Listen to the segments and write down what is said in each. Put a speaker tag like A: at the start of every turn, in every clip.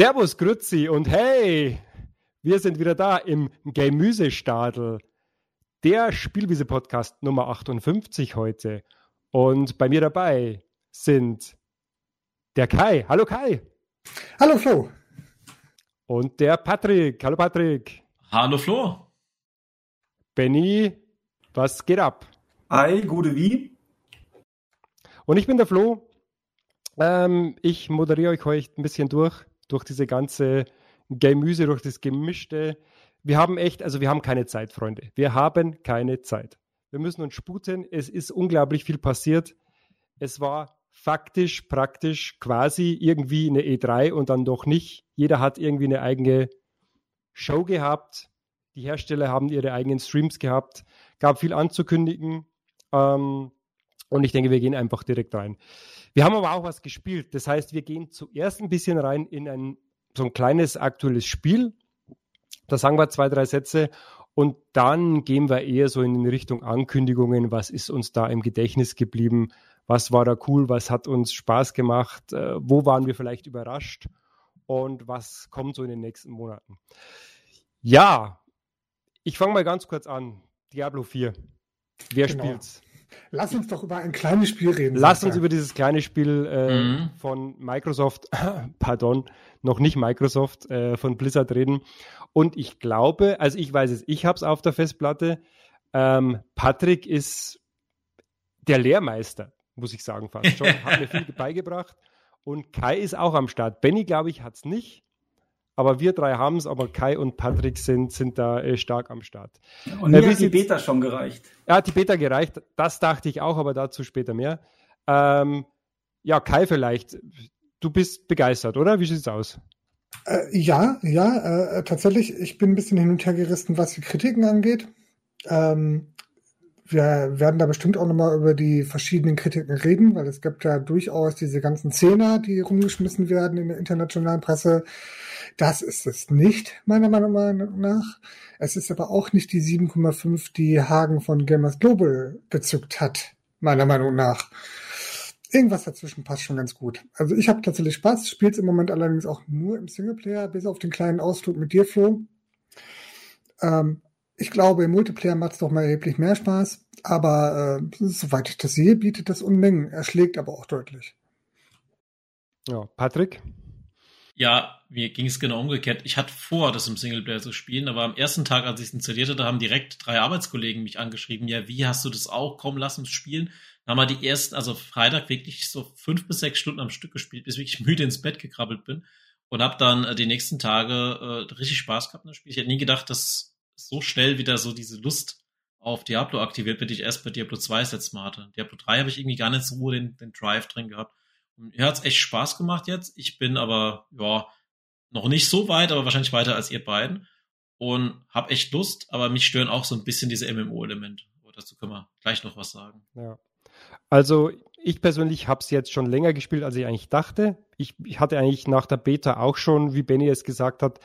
A: Servus, Grützi und hey, wir sind wieder da im Gemüsestadel, der Spielwiese-Podcast Nummer 58 heute. Und bei mir dabei sind der Kai. Hallo Kai.
B: Hallo Flo.
A: Und der Patrick. Hallo Patrick.
C: Hallo Flo.
A: Benny, was geht ab?
D: Hi, gute wie?
A: Und ich bin der Flo. Ähm, ich moderiere euch heute ein bisschen durch, durch diese ganze Gemüse, durch das Gemischte. Wir haben echt, also wir haben keine Zeit, Freunde. Wir haben keine Zeit. Wir müssen uns sputen. Es ist unglaublich viel passiert. Es war faktisch, praktisch quasi irgendwie eine E3 und dann doch nicht. Jeder hat irgendwie eine eigene Show gehabt. Die Hersteller haben ihre eigenen Streams gehabt. Gab viel anzukündigen. Ähm, und ich denke, wir gehen einfach direkt rein. Wir haben aber auch was gespielt. Das heißt, wir gehen zuerst ein bisschen rein in ein so ein kleines aktuelles Spiel. Da sagen wir zwei, drei Sätze und dann gehen wir eher so in Richtung Ankündigungen. Was ist uns da im Gedächtnis geblieben? Was war da cool? Was hat uns Spaß gemacht? Äh, wo waren wir vielleicht überrascht? Und was kommt so in den nächsten Monaten? Ja, ich fange mal ganz kurz an. Diablo 4. Wer genau. spielt's?
B: Lass uns doch über ein kleines Spiel reden.
A: Lass uns über dieses kleine Spiel äh, mhm. von Microsoft, pardon, noch nicht Microsoft, äh, von Blizzard reden. Und ich glaube, also ich weiß es, ich habe es auf der Festplatte. Ähm, Patrick ist der Lehrmeister, muss ich sagen fast schon. Hat mir viel beigebracht. Und Kai ist auch am Start. Benny, glaube ich, hat es nicht. Aber wir drei haben es, aber Kai und Patrick sind, sind da äh, stark am Start.
D: Und mir äh, hat die Beta schon gereicht.
A: Ja, hat die Beta gereicht. Das dachte ich auch, aber dazu später mehr. Ähm, ja, Kai vielleicht. Du bist begeistert, oder? Wie sieht es aus?
B: Äh, ja, ja, äh, tatsächlich. Ich bin ein bisschen hin und her gerissen, was die Kritiken angeht. Ähm, wir werden da bestimmt auch nochmal über die verschiedenen Kritiken reden, weil es gibt ja durchaus diese ganzen Zehner, die rumgeschmissen werden in der internationalen Presse. Das ist es nicht, meiner Meinung nach. Es ist aber auch nicht die 7,5, die Hagen von Gamers Global bezückt hat, meiner Meinung nach. Irgendwas dazwischen passt schon ganz gut. Also ich habe tatsächlich Spaß, spiele es im Moment allerdings auch nur im Singleplayer, bis auf den kleinen Ausflug mit dir, Flo. Ähm, ich glaube, im Multiplayer macht es doch mal erheblich mehr Spaß, aber äh, soweit ich das sehe, bietet das Unmengen. Er schlägt aber auch deutlich.
A: Ja, Patrick?
C: Ja, mir ging es genau umgekehrt. Ich hatte vor, das im Singleplayer zu spielen, aber am ersten Tag, als ich es installiert hatte, haben direkt drei Arbeitskollegen mich angeschrieben. Ja, wie hast du das auch? Komm, lass uns spielen. Dann haben wir die ersten, also Freitag wirklich so fünf bis sechs Stunden am Stück gespielt, bis ich müde ins Bett gekrabbelt bin und habe dann äh, die nächsten Tage äh, richtig Spaß gehabt in das Spiel. Ich hätte nie gedacht, dass so schnell wieder so diese Lust auf Diablo aktiviert die ich erst bei Diablo 2 das letzte Mal hatte. Diablo 3 habe ich irgendwie gar nicht so den, den Drive drin gehabt. Mir hat's echt Spaß gemacht jetzt. Ich bin aber, ja, noch nicht so weit, aber wahrscheinlich weiter als ihr beiden. Und hab echt Lust, aber mich stören auch so ein bisschen diese MMO-Elemente. Dazu können wir gleich noch was sagen.
A: Ja. Also ich persönlich habe es jetzt schon länger gespielt, als ich eigentlich dachte. Ich, ich, hatte eigentlich nach der Beta auch schon, wie Benny es gesagt hat,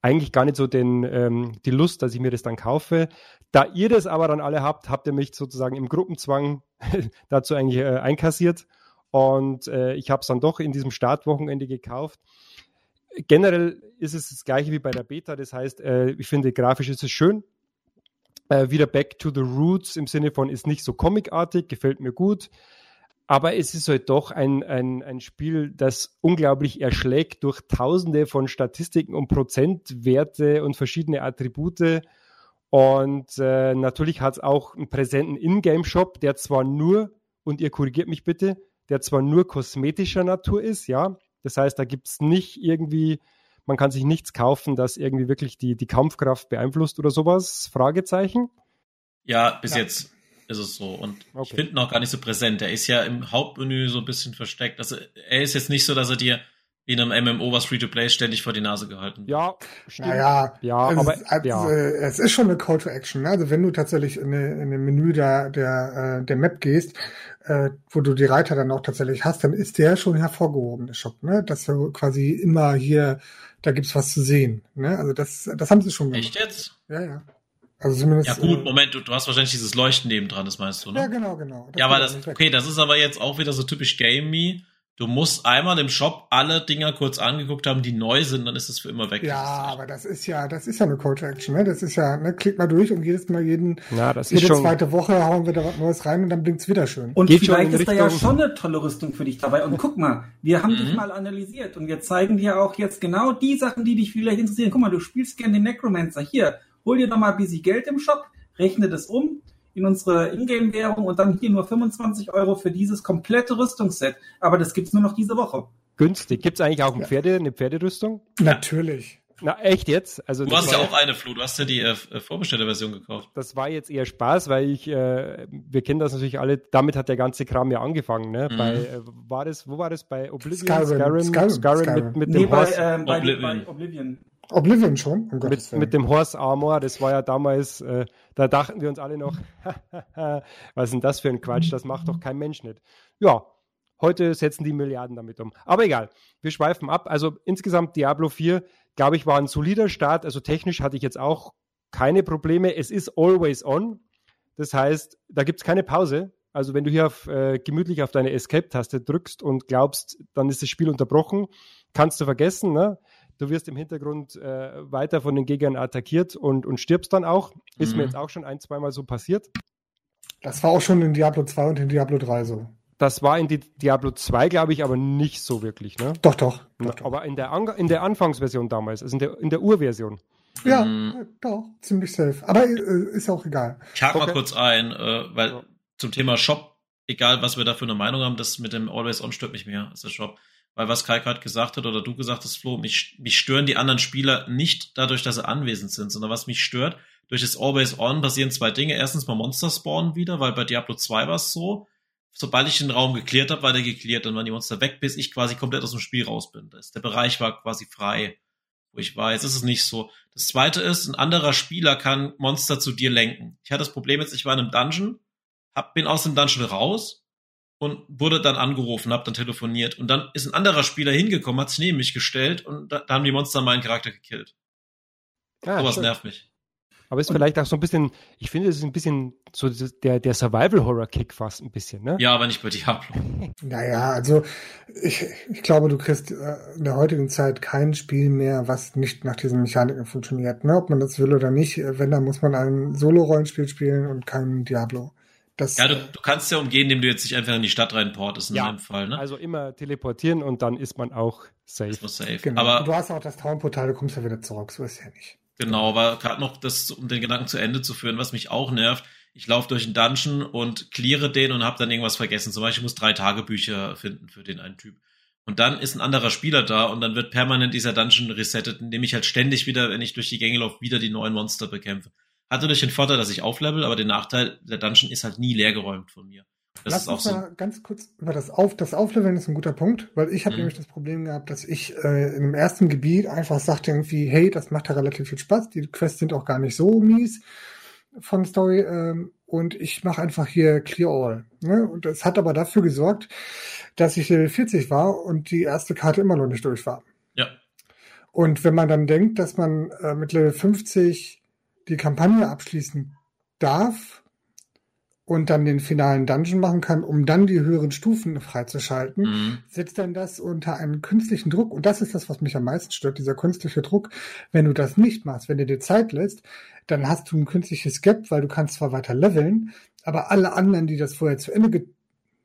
A: eigentlich gar nicht so den, ähm, die Lust, dass ich mir das dann kaufe. Da ihr das aber dann alle habt, habt ihr mich sozusagen im Gruppenzwang dazu eigentlich äh, einkassiert. Und äh, ich habe es dann doch in diesem Startwochenende gekauft. Generell ist es das gleiche wie bei der Beta. Das heißt, äh, ich finde, grafisch ist es schön. Äh, wieder back to the roots im Sinne von ist nicht so comicartig, gefällt mir gut. Aber es ist halt doch ein, ein, ein Spiel, das unglaublich erschlägt durch tausende von Statistiken und Prozentwerte und verschiedene Attribute. Und äh, natürlich hat es auch einen präsenten Ingame-Shop, der zwar nur, und ihr korrigiert mich bitte, der zwar nur kosmetischer Natur ist, ja. Das heißt, da gibt es nicht irgendwie, man kann sich nichts kaufen, das irgendwie wirklich die, die Kampfkraft beeinflusst oder sowas? Fragezeichen.
C: Ja, bis ja. jetzt ist es so. Und okay. ich finde ihn auch gar nicht so präsent. Er ist ja im Hauptmenü so ein bisschen versteckt. Also er ist jetzt nicht so, dass er dir wie in einem MMO, was Free-to-Play ständig vor die Nase gehalten wird.
B: Ja, stimmt. Naja, ja, es, aber also, ja. es ist schon eine Call to Action. Ne? Also wenn du tatsächlich in, eine, in ein Menü der, der, äh, der Map gehst, äh, wo du die Reiter dann auch tatsächlich hast, dann ist der schon hervorgehoben, der Shop, ne? Dass du quasi immer hier, da gibt's was zu sehen. Ne? Also das, das haben sie schon
C: gemacht. Echt jetzt?
B: Ja, ja.
C: Also zumindest, ja gut, äh, Moment, du, du hast wahrscheinlich dieses Leuchten nebendran, das meinst du, ne?
B: Ja, genau, genau.
C: Das ja, aber das, okay, das ist aber jetzt auch wieder so typisch Game Me Du musst einmal im Shop alle Dinger kurz angeguckt haben, die neu sind, dann ist es für immer weg.
B: Ja, aber das ist ja, das ist ja eine Call to Action, ne? Das ist ja, ne, klick mal durch und jedes Mal jeden,
A: ja, das
B: jede
A: ist schon,
B: zweite Woche hauen wir da was Neues rein und dann blinkt's wieder schön.
D: Und Geht vielleicht ist da ja schon eine tolle Rüstung für dich dabei. Und guck mal, wir haben mhm. dich mal analysiert und wir zeigen dir auch jetzt genau die Sachen, die dich vielleicht interessieren. Guck mal, du spielst gerne den Necromancer. Hier, hol dir doch mal ein bisschen Geld im Shop, rechne das um, in unsere Ingame-Währung und dann hier nur 25 Euro für dieses komplette Rüstungsset. Aber das gibt's nur noch diese Woche.
A: Günstig. Gibt's eigentlich auch ein Pferde, eine Pferderüstung?
B: Natürlich.
A: Na, echt jetzt? Also,
C: du hast ja auch eine, Flo. Du hast ja die äh, Vorbestellerversion gekauft.
A: Das war jetzt eher Spaß, weil ich, äh, wir kennen das natürlich alle, damit hat der ganze Kram ja angefangen. Ne? Mhm. Bei, äh, war das, wo war das? Bei Oblivion?
B: Skyrim. Skyrim,
A: Skyrim, Skyrim. mit, mit nee, dem
D: bei. Ähm, bei, Oblivion. Bei Oblivion.
B: Oblivion schon?
A: Um mit, mit, dem Horse Armor, das war ja damals, äh, da dachten wir uns alle noch, was ist denn das für ein Quatsch, das macht doch kein Mensch nicht. Ja, heute setzen die Milliarden damit um. Aber egal, wir schweifen ab. Also insgesamt Diablo 4, glaube ich, war ein solider Start. Also technisch hatte ich jetzt auch keine Probleme. Es ist always on. Das heißt, da gibt es keine Pause. Also wenn du hier auf, äh, gemütlich auf deine Escape-Taste drückst und glaubst, dann ist das Spiel unterbrochen, kannst du vergessen. Ne? Du wirst im Hintergrund äh, weiter von den Gegnern attackiert und, und stirbst dann auch. Ist mhm. mir jetzt auch schon ein, zweimal so passiert.
B: Das war auch schon in Diablo 2 und in Diablo 3 so.
A: Das war in die Diablo 2, glaube ich, aber nicht so wirklich, ne?
B: Doch, doch. doch, doch.
A: Aber in der, An in der Anfangsversion damals, also in der, in der Urversion.
B: Ja, mhm. doch, ziemlich safe. Aber äh, ist auch egal.
C: Ich hake okay. mal kurz ein, äh, weil ja. zum Thema Shop, egal was wir da für eine Meinung haben, das mit dem Always On stört mich mehr als der Shop weil was Kai gerade gesagt hat oder du gesagt hast, Flo, mich, mich stören die anderen Spieler nicht dadurch, dass sie anwesend sind, sondern was mich stört, durch das Always On passieren zwei Dinge. Erstens mal Monster spawnen wieder, weil bei Diablo 2 war es so, sobald ich den Raum geklärt habe, war der geklärt und waren die Monster weg, bis ich quasi komplett aus dem Spiel raus bin. Das, der Bereich war quasi frei, wo ich war. Jetzt ist es nicht so. Das zweite ist, ein anderer Spieler kann Monster zu dir lenken. Ich hatte das Problem jetzt, ich war in einem Dungeon, hab, bin aus dem Dungeon raus, und wurde dann angerufen, hab dann telefoniert und dann ist ein anderer Spieler hingekommen, hat sich neben mich gestellt und da, da haben die Monster meinen Charakter gekillt. Ah, Sowas nervt mich.
A: Aber ist vielleicht auch so ein bisschen, ich finde, es ist ein bisschen so der, der Survival-Horror-Kick fast ein bisschen, ne?
C: Ja, aber nicht bei Diablo.
B: Naja, also ich, ich glaube, du kriegst äh, in der heutigen Zeit kein Spiel mehr, was nicht nach diesen Mechaniken funktioniert. Ne? Ob man das will oder nicht, wenn, dann muss man ein Solo-Rollenspiel spielen und kein Diablo.
C: Das, ja, du, du kannst ja umgehen, indem du jetzt nicht einfach in die Stadt reinportest in ja, dem Fall, ne?
A: Also immer teleportieren und dann ist man auch safe. Ist
C: safe.
B: Genau. Aber du hast auch das Traumportal, du kommst ja wieder zurück, so ist ja nicht.
C: Genau, aber gerade noch das, um den Gedanken zu Ende zu führen, was mich auch nervt, ich laufe durch einen Dungeon und cleare den und habe dann irgendwas vergessen. Zum Beispiel, ich muss drei Tagebücher finden für den einen Typ. Und dann ist ein anderer Spieler da und dann wird permanent dieser Dungeon resettet, indem ich halt ständig wieder, wenn ich durch die Gänge laufe, wieder die neuen Monster bekämpfe. Hat natürlich den Vorteil, dass ich auflevel, aber den Nachteil, der Dungeon ist halt nie leergeräumt von mir.
B: Das Lass ist uns mal so ganz kurz über das Auf, das Aufleveln ist ein guter Punkt, weil ich habe mhm. nämlich das Problem gehabt, dass ich äh, in dem ersten Gebiet einfach sagte irgendwie, hey, das macht ja relativ viel Spaß, die Quests sind auch gar nicht so mies von Story ähm, und ich mache einfach hier Clear All. Ne? Und das hat aber dafür gesorgt, dass ich Level 40 war und die erste Karte immer noch nicht durch war.
C: Ja.
B: Und wenn man dann denkt, dass man äh, mit Level 50 die Kampagne abschließen darf und dann den finalen Dungeon machen kann, um dann die höheren Stufen freizuschalten, mhm. setzt dann das unter einen künstlichen Druck. Und das ist das, was mich am meisten stört, dieser künstliche Druck. Wenn du das nicht machst, wenn du dir Zeit lässt, dann hast du ein künstliches Gap, weil du kannst zwar weiter leveln, aber alle anderen, die das vorher zu Ende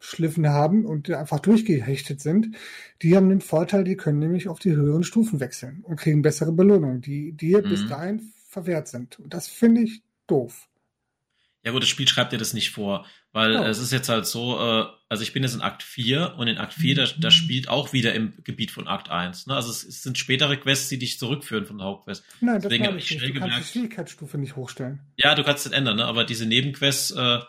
B: geschliffen haben und einfach durchgehechtet sind, die haben den Vorteil, die können nämlich auf die höheren Stufen wechseln und kriegen bessere Belohnungen, die dir mhm. bis dahin verwehrt sind. Und das finde ich doof.
C: Ja gut, das Spiel schreibt dir das nicht vor, weil ja. es ist jetzt halt so, äh, also ich bin jetzt in Akt 4 und in Akt 4, da, da spielt auch wieder im Gebiet von Akt 1. Ne? Also es, es, sind spätere Quests, die dich zurückführen von der Hauptquest.
B: Nein, Deswegen habe ich schnell du gemerkt. kannst die Schwierigkeitsstufe nicht hochstellen.
C: Ja, du kannst es ändern, ne? aber diese Nebenquests äh,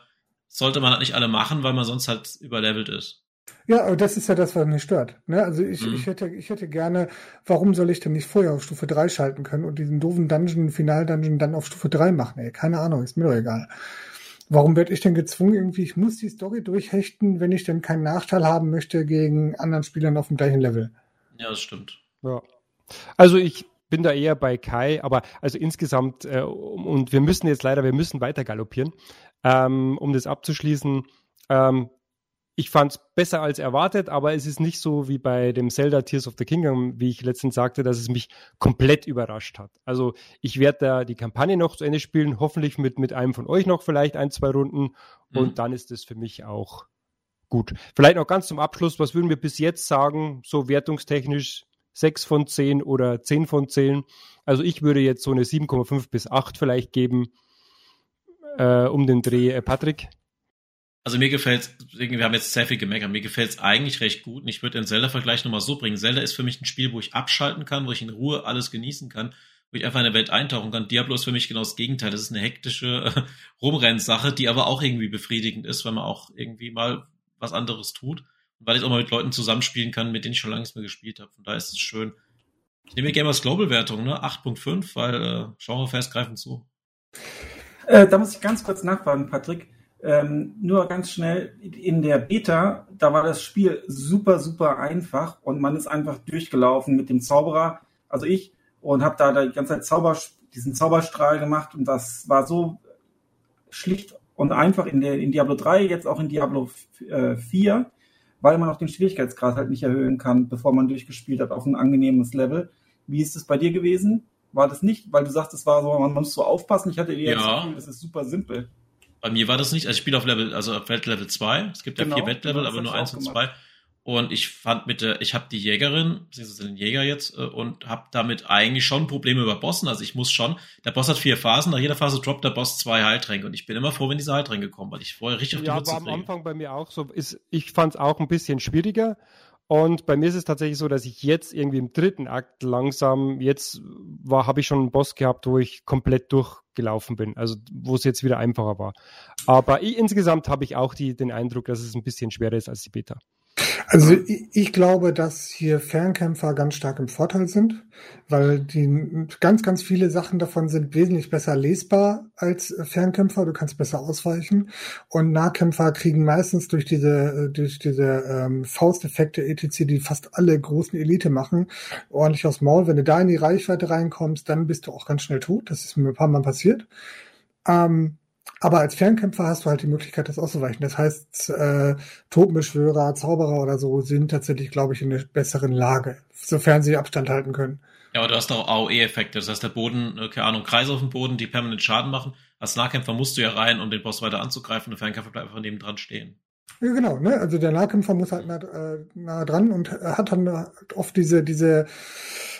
C: sollte man halt nicht alle machen, weil man sonst halt überlevelt ist.
B: Ja, aber das ist ja das, was mich stört. Ne? Also ich, mhm. ich, hätte, ich hätte gerne, warum soll ich denn nicht vorher auf Stufe 3 schalten können und diesen doofen Dungeon, Final-Dungeon dann auf Stufe 3 machen? Ey, keine Ahnung, ist mir doch egal. Warum werde ich denn gezwungen, irgendwie, ich muss die Story durchhechten, wenn ich denn keinen Nachteil haben möchte gegen anderen Spielern auf dem gleichen Level?
C: Ja, das stimmt.
A: Ja. Also ich bin da eher bei Kai, aber also insgesamt, äh, und wir müssen jetzt leider, wir müssen weiter galoppieren, ähm, um das abzuschließen. Ähm, ich fand es besser als erwartet, aber es ist nicht so wie bei dem Zelda Tears of the Kingdom, wie ich letztens sagte, dass es mich komplett überrascht hat. Also ich werde da die Kampagne noch zu Ende spielen, hoffentlich mit, mit einem von euch noch vielleicht ein, zwei Runden mhm. und dann ist es für mich auch gut. Vielleicht noch ganz zum Abschluss, was würden wir bis jetzt sagen, so wertungstechnisch 6 von 10 oder 10 von 10? Also ich würde jetzt so eine 7,5 bis 8 vielleicht geben, äh, um den Dreh. Äh, Patrick?
C: Also mir gefällt wir haben jetzt sehr viel gemeckert, mir gefällt es eigentlich recht gut und ich würde den Zelda-Vergleich nochmal so bringen. Zelda ist für mich ein Spiel, wo ich abschalten kann, wo ich in Ruhe alles genießen kann, wo ich einfach in der Welt eintauchen kann. Diablo ist für mich genau das Gegenteil. Das ist eine hektische äh, Rumrennsache, die aber auch irgendwie befriedigend ist, weil man auch irgendwie mal was anderes tut. Und weil ich auch mal mit Leuten zusammenspielen kann, mit denen ich schon lange nicht mehr gespielt habe. Von daher ist es schön. Ich nehme Gamers Global Wertung, ne? 8.5, weil äh, Genrefans greifen zu.
D: Äh, da muss ich ganz kurz nachfragen, Patrick. Ähm, nur ganz schnell, in der Beta, da war das Spiel super, super einfach und man ist einfach durchgelaufen mit dem Zauberer, also ich, und habe da die ganze Zeit Zauber, diesen Zauberstrahl gemacht und das war so schlicht und einfach in, der, in Diablo 3, jetzt auch in Diablo 4, äh, weil man auch den Schwierigkeitsgrad halt nicht erhöhen kann, bevor man durchgespielt hat auf ein angenehmes Level. Wie ist es bei dir gewesen? War das nicht? Weil du sagst, es war so, man muss so aufpassen. Ich hatte dir
C: jetzt ja.
D: das ist super simpel.
C: Bei mir war das nicht. Also ich spiele auf Level, also auf Weltlevel 2. Es gibt genau, ja vier Weltlevel, aber nur eins und zwei. Und ich fand mit der, ich habe die Jägerin, beziehungsweise den Jäger jetzt, äh, und habe damit eigentlich schon Probleme über Bossen. Also ich muss schon, der Boss hat vier Phasen, nach jeder Phase droppt der Boss zwei Heiltränke. Und ich bin immer froh, wenn diese Heiltränke kommen, weil ich vorher richtig auf die
A: Ja, war am Anfang bei mir auch so. Ist, ich fand es auch ein bisschen schwieriger. Und bei mir ist es tatsächlich so, dass ich jetzt irgendwie im dritten Akt langsam, jetzt war, habe ich schon einen Boss gehabt, wo ich komplett durchgelaufen bin, also wo es jetzt wieder einfacher war. Aber ich, insgesamt habe ich auch die, den Eindruck, dass es ein bisschen schwerer ist als die Beta.
B: Also ich, glaube, dass hier Fernkämpfer ganz stark im Vorteil sind, weil die ganz, ganz viele Sachen davon sind wesentlich besser lesbar als Fernkämpfer. Du kannst besser ausweichen. Und Nahkämpfer kriegen meistens durch diese, durch diese ähm, Fausteffekte etc., die fast alle großen Elite machen, ordentlich aus Maul. Wenn du da in die Reichweite reinkommst, dann bist du auch ganz schnell tot. Das ist mir ein paar Mal passiert. Ähm, aber als Fernkämpfer hast du halt die Möglichkeit, das auszuweichen. Das heißt, äh, Totenbeschwörer, Zauberer oder so sind tatsächlich, glaube ich, in einer besseren Lage, sofern sie Abstand halten können.
C: Ja, aber du hast auch AOE-Effekte. Das heißt, der Boden, äh, keine Ahnung, Kreise auf dem Boden, die permanent Schaden machen. Als Nahkämpfer musst du ja rein, um den Boss weiter anzugreifen. Der Fernkämpfer bleibt einfach neben dran stehen.
B: Ja, genau, ne? Also der Nahkämpfer muss halt nah, äh, nah dran und hat dann oft diese, diese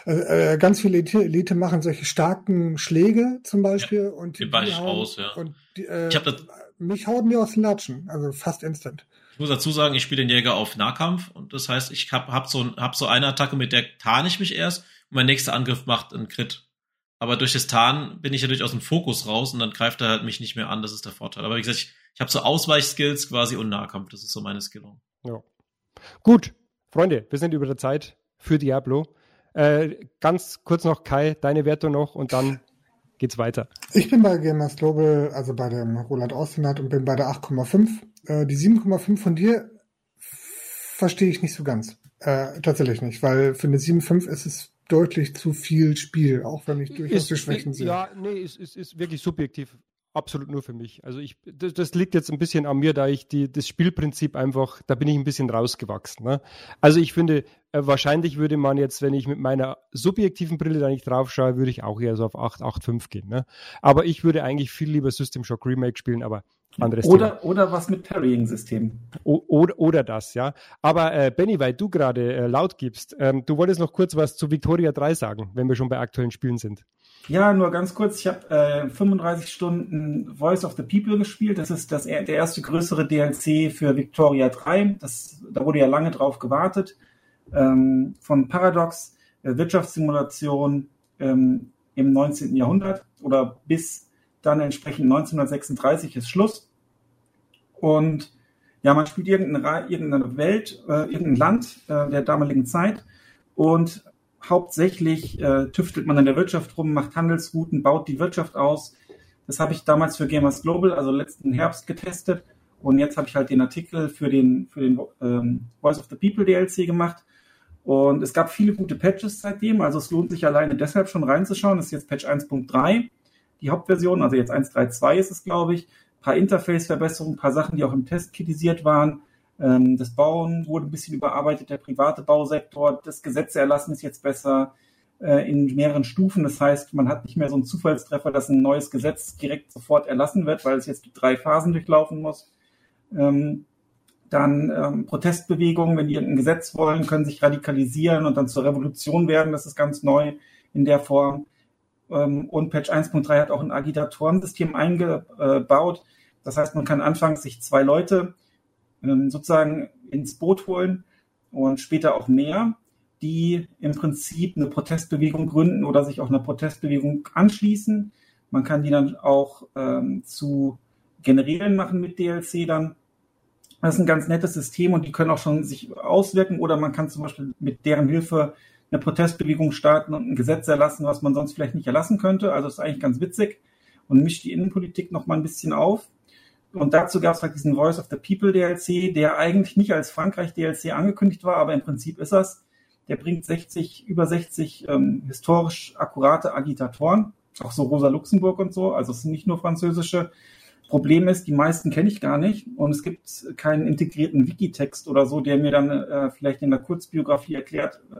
B: äh, äh, ganz viele Elite, Elite machen solche starken Schläge zum Beispiel ja, und
C: die, die hauen, aus, ja.
B: Und die, äh, ich hab das, mich hauen die aus den Latschen, also fast instant.
C: Ich muss dazu sagen, ich spiele den Jäger auf Nahkampf und das heißt, ich hab, hab, so, hab so eine Attacke, mit der tarne ich mich erst und mein nächster Angriff macht einen Crit. Aber durch das Tarn bin ich ja durch aus dem Fokus raus und dann greift er halt mich nicht mehr an, das ist der Vorteil. Aber wie gesagt, ich, ich habe so Ausweichskills quasi und Nahkampf, das ist so meine Skillung.
A: Ja. Gut, Freunde, wir sind über der Zeit für Diablo. Äh, ganz kurz noch, Kai, deine Wertung noch und dann geht's weiter.
B: Ich bin bei Gamers Global, also bei dem Roland Austinat und bin bei der 8,5. Äh, die 7,5 von dir verstehe ich nicht so ganz. Äh, tatsächlich nicht, weil für eine 7,5 ist es deutlich zu viel Spiel, auch wenn ich durchaus die Schwächen sehe.
A: Ja, nee, es ist, ist, ist wirklich subjektiv absolut nur für mich. Also ich, das, das, liegt jetzt ein bisschen an mir, da ich die, das Spielprinzip einfach, da bin ich ein bisschen rausgewachsen. Ne? Also ich finde, äh, wahrscheinlich würde man jetzt, wenn ich mit meiner subjektiven Brille da nicht drauf schaue, würde ich auch eher so auf 8, 8, 5 gehen. Ne? Aber ich würde eigentlich viel lieber System Shock Remake spielen, aber anderes
D: oder, Thema. Oder was mit Parrying-System.
A: Oder, oder das, ja. Aber äh, Benny, weil du gerade äh, laut gibst, ähm, du wolltest noch kurz was zu Victoria 3 sagen, wenn wir schon bei aktuellen Spielen sind.
D: Ja, nur ganz kurz. Ich habe äh, 35 Stunden Voice of the People gespielt. Das ist das, der erste größere DLC für Victoria 3. Das, da wurde ja lange drauf gewartet. Ähm, von Paradox, äh, Wirtschaftssimulation ähm, im 19. Jahrhundert oder bis dann entsprechend 1936 ist Schluss. Und ja, man spielt irgendeine, irgendeine Welt, äh, irgendein Land äh, der damaligen Zeit und hauptsächlich äh, tüftelt man in der Wirtschaft rum, macht Handelsrouten, baut die Wirtschaft aus. Das habe ich damals für Gamers Global, also letzten Herbst getestet. Und jetzt habe ich halt den Artikel für den, für den ähm, Voice of the People DLC gemacht. Und es gab viele gute Patches seitdem, also es lohnt sich alleine deshalb schon reinzuschauen. Das ist jetzt Patch 1.3, die Hauptversion, also jetzt 1.3.2 ist es, glaube ich. Ein paar Interface-Verbesserungen, ein paar Sachen, die auch im Test kritisiert waren. Ähm, das Bauen wurde ein bisschen überarbeitet, der private Bausektor, das Gesetzeerlassen ist jetzt besser äh, in mehreren Stufen. Das heißt, man hat nicht mehr so einen Zufallstreffer, dass ein neues Gesetz direkt sofort erlassen wird, weil es jetzt drei Phasen durchlaufen muss. Ähm, dann ähm, Protestbewegungen, wenn die ein Gesetz wollen, können sich radikalisieren und dann zur Revolution werden. Das ist ganz neu in der Form. Ähm, und Patch 1.3 hat auch ein Agitatorensystem eingebaut. Das heißt, man kann anfangs sich zwei Leute ähm, sozusagen ins Boot holen und später auch mehr, die im Prinzip eine Protestbewegung gründen oder sich auch einer Protestbewegung anschließen. Man kann die dann auch ähm, zu Generälen machen mit DLC dann. Das ist ein ganz nettes System und die können auch schon sich auswirken oder man kann zum Beispiel mit deren Hilfe eine Protestbewegung starten und ein Gesetz erlassen, was man sonst vielleicht nicht erlassen könnte. Also ist eigentlich ganz witzig und mischt die Innenpolitik noch mal ein bisschen auf. Und dazu gab es halt diesen Voice of the People DLC, der eigentlich nicht als Frankreich DLC angekündigt war, aber im Prinzip ist das. Der bringt 60, über 60 ähm, historisch akkurate Agitatoren, auch so Rosa Luxemburg und so, also es sind nicht nur französische. Problem ist, die meisten kenne ich gar nicht und es gibt keinen integrierten Wikitext oder so, der mir dann äh, vielleicht in der Kurzbiografie erklärt, äh,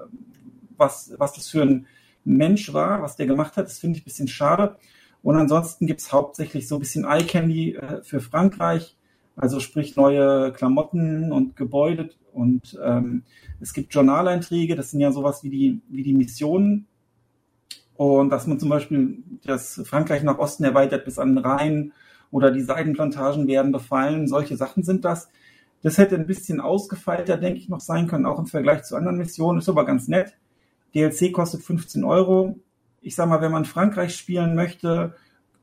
D: was, was das für ein Mensch war, was der gemacht hat. Das finde ich ein bisschen schade. Und ansonsten gibt es hauptsächlich so ein bisschen Eye Candy äh, für Frankreich, also sprich neue Klamotten und Gebäude. Und ähm, es gibt Journaleinträge, das sind ja sowas wie die, wie die Missionen. Und dass man zum Beispiel das Frankreich nach Osten erweitert bis an den Rhein oder die Seidenplantagen werden befallen, solche Sachen sind das. Das hätte ein bisschen ausgefeilter, denke ich, noch sein können, auch im Vergleich zu anderen Missionen. Ist aber ganz nett. DLC kostet 15 Euro. Ich sag mal, wenn man Frankreich spielen möchte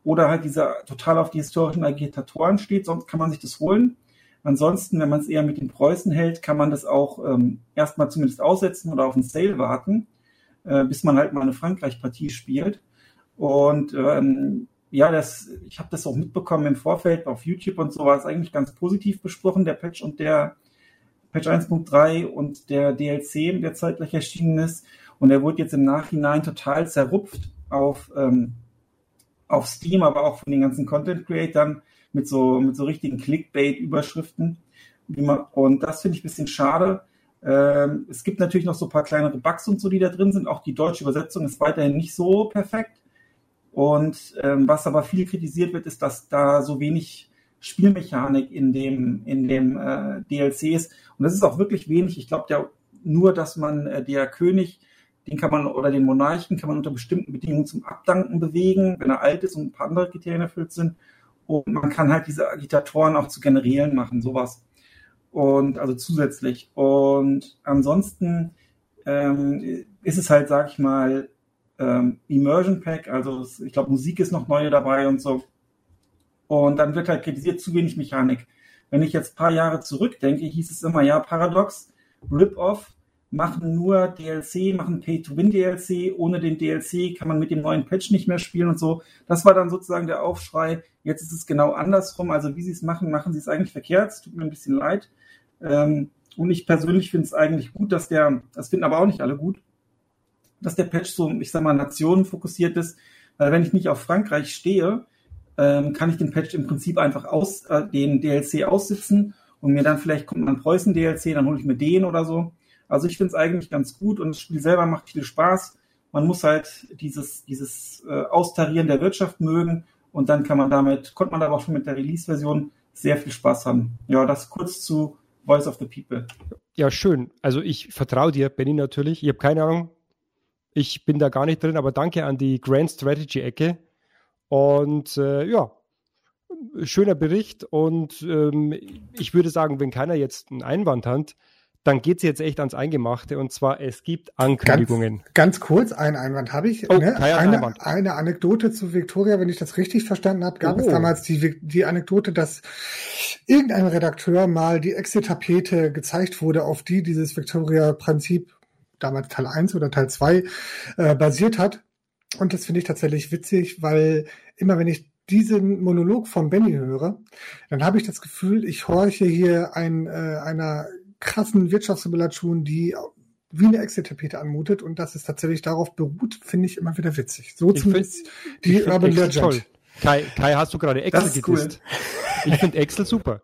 D: oder halt dieser total auf die historischen Agitatoren steht, sonst kann man sich das holen. Ansonsten, wenn man es eher mit den Preußen hält, kann man das auch ähm, erstmal zumindest aussetzen oder auf einen Sale warten, äh, bis man halt mal eine Frankreich-Partie spielt. Und ähm, ja, das, ich habe das auch mitbekommen im Vorfeld auf YouTube und so war es eigentlich ganz positiv besprochen, der Patch und der Patch 1.3 und der DLC, der zeitgleich erschienen ist. Und er wurde jetzt im Nachhinein total zerrupft auf, ähm, auf Steam, aber auch von den ganzen Content-Creatern mit so, mit so richtigen Clickbait-Überschriften. Und das finde ich ein bisschen schade. Ähm, es gibt natürlich noch so ein paar kleinere Bugs und so, die da drin sind. Auch die deutsche Übersetzung ist weiterhin nicht so perfekt. Und ähm, was aber viel kritisiert wird, ist, dass da so wenig Spielmechanik in dem, in dem äh, DLC ist. Und das ist auch wirklich wenig. Ich glaube, der nur, dass man äh, der König den kann man, oder den Monarchen kann man unter bestimmten Bedingungen zum Abdanken bewegen, wenn er alt ist und ein paar andere Kriterien erfüllt sind. Und man kann halt diese Agitatoren auch zu Generälen machen, sowas. Und also zusätzlich. Und ansonsten ähm, ist es halt, sag ich mal, ähm, Immersion Pack, also ich glaube, Musik ist noch neue dabei und so. Und dann wird halt kritisiert, zu wenig Mechanik. Wenn ich jetzt paar Jahre zurückdenke, hieß es immer, ja, Paradox, Rip-Off, machen nur DLC, machen Pay-to-Win-DLC. Ohne den DLC kann man mit dem neuen Patch nicht mehr spielen und so. Das war dann sozusagen der Aufschrei. Jetzt ist es genau andersrum. Also wie sie es machen, machen sie es eigentlich verkehrt. Es tut mir ein bisschen leid. Ähm, und ich persönlich finde es eigentlich gut, dass der, das finden aber auch nicht alle gut, dass der Patch so, ich sag mal, Nationen fokussiert ist. Weil wenn ich nicht auf Frankreich stehe, ähm, kann ich den Patch im Prinzip einfach aus, äh, den DLC aussitzen und mir dann vielleicht kommt man Preußen DLC, dann hole ich mir den oder so. Also ich finde es eigentlich ganz gut und das Spiel selber macht viel Spaß. Man muss halt dieses, dieses äh, Austarieren der Wirtschaft mögen und dann kann man damit, konnte man aber auch schon mit der Release-Version sehr viel Spaß haben. Ja, das kurz zu Voice of the People.
A: Ja, schön. Also ich vertraue dir, Benny, natürlich. Ich habe keine Ahnung. Ich bin da gar nicht drin, aber danke an die Grand Strategy-Ecke. Und äh, ja, schöner Bericht. Und ähm, ich würde sagen, wenn keiner jetzt einen Einwand hat, dann geht es jetzt echt ans Eingemachte und zwar es gibt Ankündigungen.
B: Ganz, ganz kurz, einen Einwand habe ich. Oh, ne? eine, Einwand. eine Anekdote zu Victoria, wenn ich das richtig verstanden habe, gab oh. es damals die, die Anekdote, dass irgendein Redakteur mal die Exit-Tapete gezeigt wurde, auf die dieses Victoria-Prinzip, damals Teil 1 oder Teil 2, äh, basiert hat. Und das finde ich tatsächlich witzig, weil immer wenn ich diesen Monolog von Benny höre, dann habe ich das Gefühl, ich horche hier ein, äh, einer krassen Wirtschaftssimulation, die wie eine Excel-Tapete anmutet und dass es tatsächlich darauf beruht, finde ich immer wieder witzig. So ich zumindest
A: find, die Urban Legend. Toll. Kai, Kai, hast du gerade Excel gedisst? Cool. Ich finde Excel super.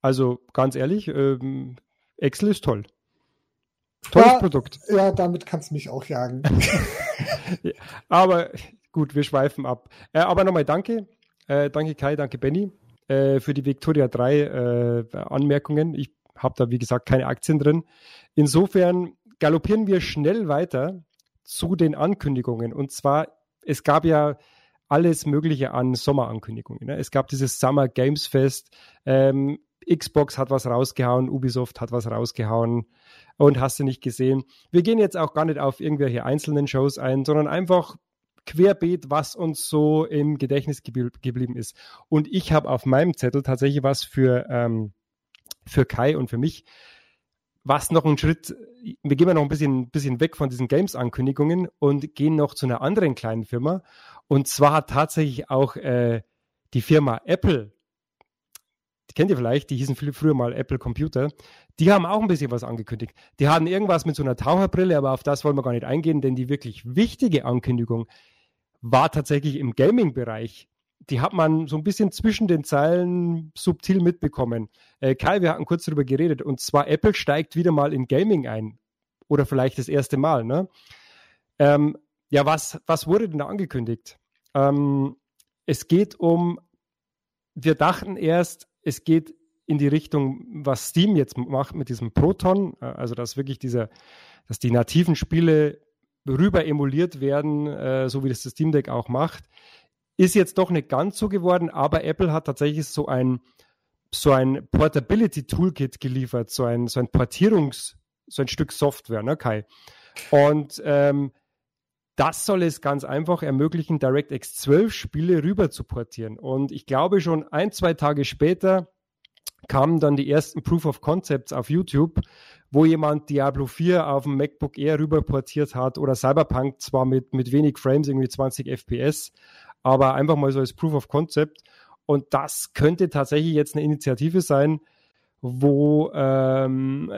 A: Also ganz ehrlich, ähm, Excel ist toll. Tolles
B: ja,
A: Produkt.
B: Ja, damit kannst du mich auch jagen.
A: aber gut, wir schweifen ab. Äh, aber nochmal danke. Äh, danke Kai, danke Benny äh, für die Victoria 3 äh, Anmerkungen. Ich habe da, wie gesagt, keine Aktien drin. Insofern galoppieren wir schnell weiter zu den Ankündigungen. Und zwar, es gab ja alles Mögliche an Sommerankündigungen. Ne? Es gab dieses Summer Games Fest. Ähm, Xbox hat was rausgehauen, Ubisoft hat was rausgehauen und hast du nicht gesehen. Wir gehen jetzt auch gar nicht auf irgendwelche einzelnen Shows ein, sondern einfach querbeet, was uns so im Gedächtnis geblieben ist. Und ich habe auf meinem Zettel tatsächlich was für, ähm, für Kai und für mich, was noch einen Schritt, wir gehen noch ein bisschen, bisschen weg von diesen Games-Ankündigungen und gehen noch zu einer anderen kleinen Firma. Und zwar hat tatsächlich auch äh, die Firma Apple die kennt ihr vielleicht, die hießen früher mal Apple Computer, die haben auch ein bisschen was angekündigt. Die hatten irgendwas mit so einer Taucherbrille, aber auf das wollen wir gar nicht eingehen, denn die wirklich wichtige Ankündigung war tatsächlich im Gaming-Bereich. Die hat man so ein bisschen zwischen den Zeilen subtil mitbekommen. Äh, Kai, wir hatten kurz darüber geredet, und zwar Apple steigt wieder mal in Gaming ein. Oder vielleicht das erste Mal, ne? Ähm, ja, was, was wurde denn da angekündigt? Ähm, es geht um, wir dachten erst, es geht in die Richtung, was Steam jetzt macht mit diesem Proton, äh, also dass wirklich dieser, dass die nativen Spiele rüber emuliert werden, äh, so wie das das Steam Deck auch macht, ist jetzt doch nicht ganz so geworden, aber Apple hat tatsächlich so ein, so ein Portability Toolkit geliefert, so ein, so ein Portierungs, so ein Stück Software, ne, Kai? Und ähm, das soll es ganz einfach ermöglichen, DirectX 12 Spiele rüber zu portieren. Und ich glaube schon ein, zwei Tage später kamen dann die ersten Proof of Concepts auf YouTube, wo jemand Diablo 4 auf dem MacBook Air rüber portiert hat oder Cyberpunk zwar mit, mit wenig Frames, irgendwie 20 FPS, aber einfach mal so als Proof of Concept. Und das könnte tatsächlich jetzt eine Initiative sein, wo ähm,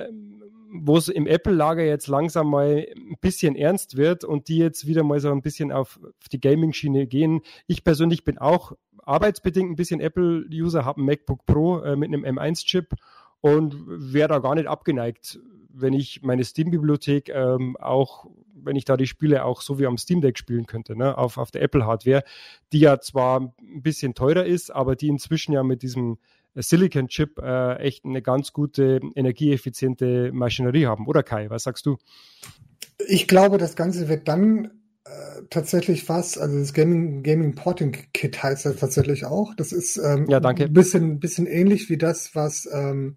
A: wo es im Apple-Lager jetzt langsam mal ein bisschen ernst wird und die jetzt wieder mal so ein bisschen auf, die Gaming-Schiene gehen. Ich persönlich bin auch arbeitsbedingt ein bisschen Apple-User, habe ein MacBook Pro äh, mit einem M1-Chip und wäre da gar nicht abgeneigt, wenn ich meine Steam-Bibliothek ähm, auch, wenn ich da die Spiele auch so wie am Steam Deck spielen könnte, ne, auf, auf der Apple-Hardware, die ja zwar ein bisschen teurer ist, aber die inzwischen ja mit diesem Silicon Chip äh, echt eine ganz gute energieeffiziente Maschinerie haben, oder Kai? Was sagst du?
B: Ich glaube, das Ganze wird dann äh, tatsächlich was, also das Gaming, Gaming Porting Kit heißt das tatsächlich auch. Das ist ähm,
A: ja, danke.
B: ein bisschen, bisschen ähnlich wie das, was ähm,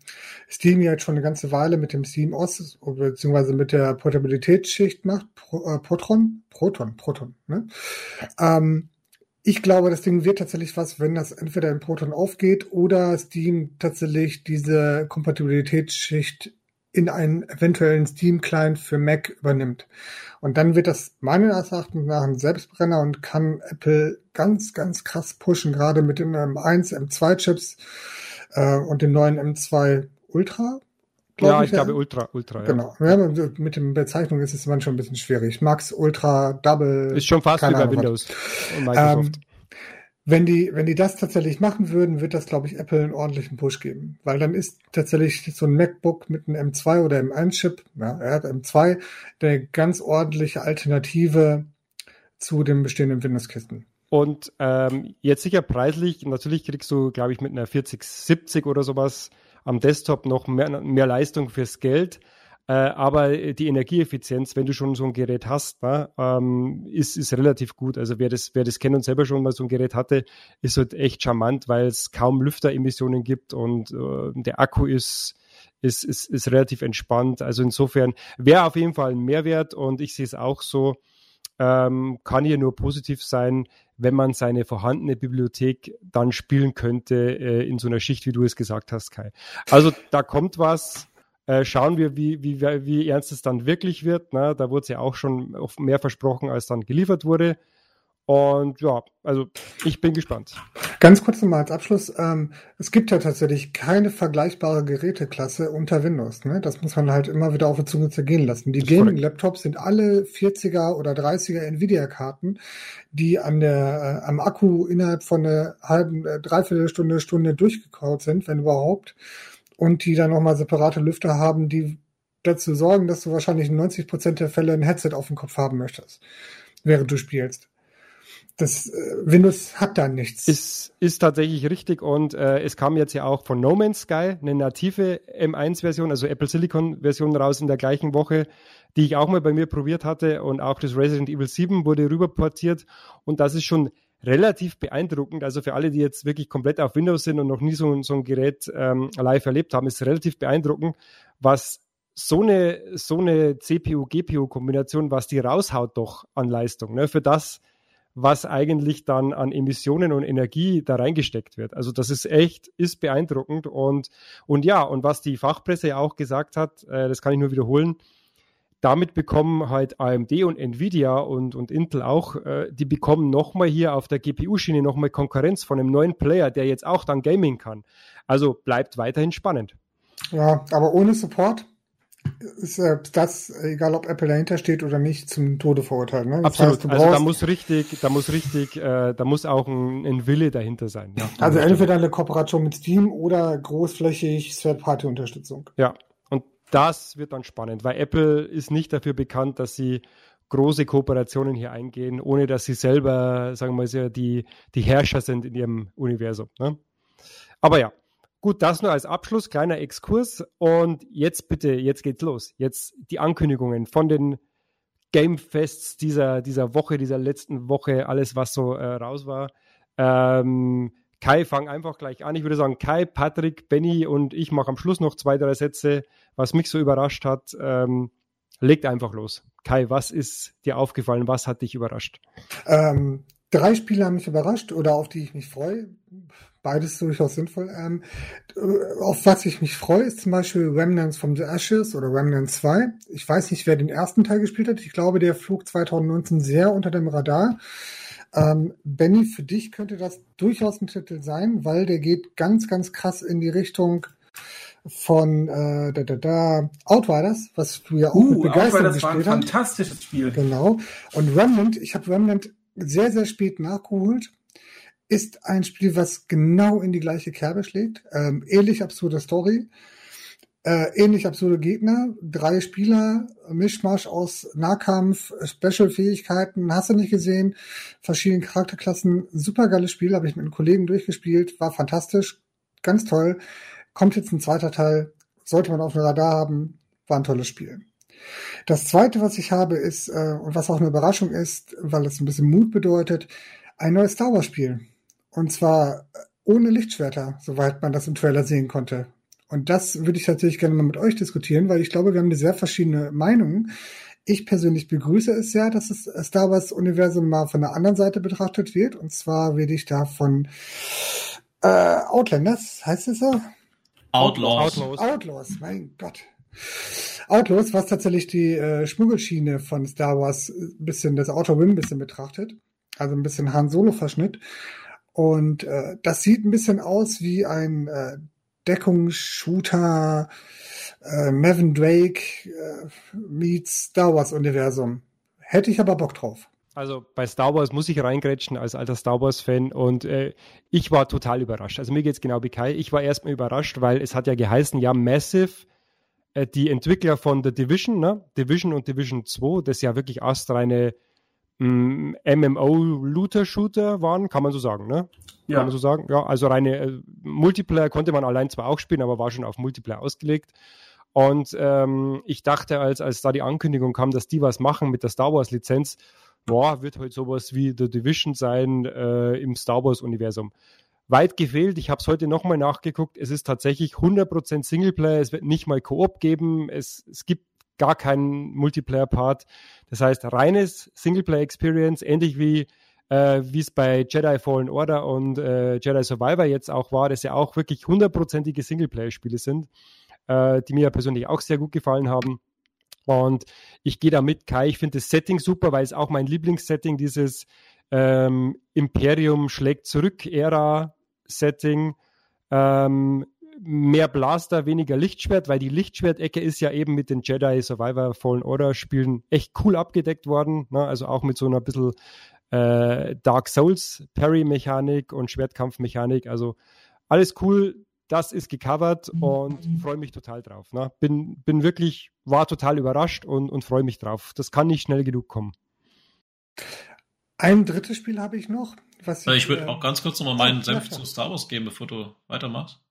B: Steam jetzt schon eine ganze Weile mit dem Steam OS beziehungsweise mit der Portabilitätsschicht macht, Pro, äh, Proton, Proton, Proton. Ne? Ähm, ich glaube, das Ding wird tatsächlich was, wenn das entweder in Proton aufgeht oder Steam tatsächlich diese Kompatibilitätsschicht in einen eventuellen Steam-Client für Mac übernimmt. Und dann wird das meines Erachtens nach ein Selbstbrenner und kann Apple ganz, ganz krass pushen, gerade mit den M1, M2-Chips äh, und dem neuen M2 Ultra.
A: Ja, ich, ich glaube Ultra, Ultra.
B: Genau. Ja. ja. mit den Bezeichnungen ist es manchmal schon ein bisschen schwierig. Max, Ultra, Double.
A: Ist schon fast wie bei Windows
B: und Microsoft. Ähm, wenn die, wenn die das tatsächlich machen würden, wird das, glaube ich, Apple einen ordentlichen Push geben. Weil dann ist tatsächlich so ein MacBook mit einem M2 oder M1-Chip, ja, er hat M2, eine ganz ordentliche Alternative zu den bestehenden Windows-Kisten.
A: Und ähm, jetzt sicher preislich, natürlich kriegst du, glaube ich, mit einer 4070 oder sowas am Desktop noch mehr, mehr Leistung fürs Geld. Äh, aber die Energieeffizienz, wenn du schon so ein Gerät hast, ne, ähm, ist, ist relativ gut. Also wer das, wer das kennt und selber schon mal so ein Gerät hatte, ist halt echt charmant, weil es kaum Lüfteremissionen gibt und äh, der Akku ist, ist, ist, ist relativ entspannt. Also insofern wäre auf jeden Fall ein Mehrwert und ich sehe es auch so, ähm, kann hier nur positiv sein, wenn man seine vorhandene Bibliothek dann spielen könnte äh, in so einer Schicht, wie du es gesagt hast, Kai. Also da kommt was. Äh, schauen wir, wie, wie, wie ernst es dann wirklich wird. Ne? Da wurde es ja auch schon mehr versprochen, als dann geliefert wurde. Und ja, also ich bin gespannt.
B: Ganz kurz nochmal als Abschluss. Ähm, es gibt ja tatsächlich keine vergleichbare Geräteklasse unter Windows. Ne? Das muss man halt immer wieder auf der Zunge zergehen lassen. Die Gaming-Laptops sind alle 40er oder 30er Nvidia-Karten, die an der, äh, am Akku innerhalb von einer halben, äh, dreiviertel Stunde, Stunde durchgekaut sind, wenn überhaupt. Und die dann nochmal separate Lüfter haben, die dazu sorgen, dass du wahrscheinlich in 90 Prozent der Fälle ein Headset auf dem Kopf haben möchtest, während du spielst. Das äh, Windows hat da nichts.
A: Ist, ist tatsächlich richtig und äh, es kam jetzt ja auch von No Man's Sky eine native M1-Version, also Apple Silicon-Version raus in der gleichen Woche, die ich auch mal bei mir probiert hatte und auch das Resident Evil 7 wurde rüberportiert und das ist schon relativ beeindruckend. Also für alle, die jetzt wirklich komplett auf Windows sind und noch nie so, so ein Gerät ähm, live erlebt haben, ist relativ beeindruckend, was so eine, so eine CPU-GPU-Kombination, was die raushaut doch an Leistung. Ne? Für das, was eigentlich dann an Emissionen und Energie da reingesteckt wird. Also das ist echt, ist beeindruckend und, und ja, und was die Fachpresse ja auch gesagt hat, äh, das kann ich nur wiederholen, damit bekommen halt AMD und Nvidia und, und Intel auch, äh, die bekommen nochmal hier auf der GPU-Schiene nochmal Konkurrenz von einem neuen Player, der jetzt auch dann Gaming kann. Also bleibt weiterhin spannend.
B: Ja, aber ohne Support ist äh, das, egal ob Apple dahinter steht oder nicht, zum Tode verurteilt. Ne?
A: Absolut. Heißt, also da muss richtig, da muss richtig, äh, da muss auch ein, ein Wille dahinter sein. Ja.
B: Also entweder eine Kooperation mit Steam oder großflächig Third-Party-Unterstützung.
A: Ja, das wird dann spannend, weil Apple ist nicht dafür bekannt, dass sie große Kooperationen hier eingehen, ohne dass sie selber, sagen wir mal, die, die Herrscher sind in ihrem Universum. Ne? Aber ja, gut, das nur als Abschluss, kleiner Exkurs. Und jetzt bitte, jetzt geht's los. Jetzt die Ankündigungen von den Gamefests dieser, dieser Woche, dieser letzten Woche, alles, was so äh, raus war. Ähm, Kai, fang einfach gleich an. Ich würde sagen, Kai, Patrick, Benny und ich mache am Schluss noch zwei, drei Sätze, was mich so überrascht hat. Ähm, legt einfach los. Kai, was ist dir aufgefallen? Was hat dich überrascht?
B: Ähm, drei Spiele haben mich überrascht oder auf die ich mich freue. Beides durchaus sinnvoll. Ähm, auf was ich mich freue, ist zum Beispiel Remnants from the Ashes oder Remnant 2. Ich weiß nicht, wer den ersten Teil gespielt hat. Ich glaube, der flog 2019 sehr unter dem Radar. Ähm, Benny, für dich könnte das durchaus ein Titel sein, weil der geht ganz, ganz krass in die Richtung von äh, da, da, da, Outriders, was du ja auch uh, mit Begeisterung
D: Outriders gespielt war ein fantastisches Spiel.
B: Genau. Und Remnant, ich habe Remnant sehr, sehr spät nachgeholt, ist ein Spiel, was genau in die gleiche Kerbe schlägt. Ähm, ähnlich absurde Story. Äh, ähnlich absurde Gegner, drei Spieler, Mischmasch aus Nahkampf, Special-Fähigkeiten, hast du nicht gesehen, verschiedene Charakterklassen, super geiles Spiel, habe ich mit einem Kollegen durchgespielt, war fantastisch, ganz toll. Kommt jetzt ein zweiter Teil, sollte man auf dem Radar haben, war ein tolles Spiel. Das zweite, was ich habe, ist, äh, und was auch eine Überraschung ist, weil es ein bisschen Mut bedeutet, ein neues Star Wars Spiel. Und zwar ohne Lichtschwerter, soweit man das im Trailer sehen konnte. Und das würde ich tatsächlich gerne mal mit euch diskutieren, weil ich glaube, wir haben eine sehr verschiedene Meinungen. Ich persönlich begrüße es sehr, dass das Star Wars Universum mal von der anderen Seite betrachtet wird. Und zwar rede ich da von äh, Outlanders, heißt es so?
C: Outlaws.
B: Outlaws. Outlaws, mein Gott. Outlaws, was tatsächlich die äh, Schmuggelschiene von Star Wars ein bisschen, das Outer Rim ein bisschen betrachtet. Also ein bisschen Han Solo Verschnitt. Und äh, das sieht ein bisschen aus wie ein äh, Deckungsshooter äh, Mavin Drake äh, meets Star Wars Universum. Hätte ich aber Bock drauf.
A: Also bei Star Wars muss ich reingrätschen als alter Star Wars-Fan und äh, ich war total überrascht. Also mir geht es genau wie Kai. Ich war erstmal überrascht, weil es hat ja geheißen, ja, Massive, äh, die Entwickler von The Division, ne? Division und Division 2, das ja wirklich astreine MMO-Looter-Shooter waren, kann man so sagen, ne? Ja. Kann man so sagen. Ja, also reine äh, Multiplayer konnte man allein zwar auch spielen, aber war schon auf Multiplayer ausgelegt. Und ähm, ich dachte, als, als da die Ankündigung kam, dass die was machen mit der Star Wars-Lizenz, boah, wird heute sowas wie The Division sein äh, im Star Wars-Universum. Weit gefehlt, ich habe es heute nochmal nachgeguckt, es ist tatsächlich 100% Singleplayer, es wird nicht mal Koop geben, es, es gibt gar keinen Multiplayer-Part. Das heißt, reines Singleplayer-Experience, ähnlich wie äh, es bei Jedi Fallen Order und äh, Jedi Survivor jetzt auch war, das ja auch wirklich hundertprozentige Singleplayer-Spiele sind, äh, die mir persönlich auch sehr gut gefallen haben. Und ich gehe da mit, Kai. Ich finde das Setting super, weil es auch mein Lieblingssetting, dieses ähm, Imperium schlägt zurück Ära-Setting. Ähm, mehr Blaster, weniger Lichtschwert, weil die Lichtschwertecke ist ja eben mit den Jedi Survivor Fallen Order Spielen echt cool abgedeckt worden. Ne? Also auch mit so einer bisschen äh, Dark Souls Parry Mechanik und Schwertkampfmechanik. Also alles cool. das ist gecovert und freue mich total drauf. Ne? Bin, bin wirklich, war total überrascht und, und freue mich drauf. Das kann nicht schnell genug kommen.
B: Ein drittes Spiel habe ich noch.
C: Was ich, ich würde äh, auch ganz kurz nochmal meinen Senf zu Star Wars geben, bevor du weitermachst.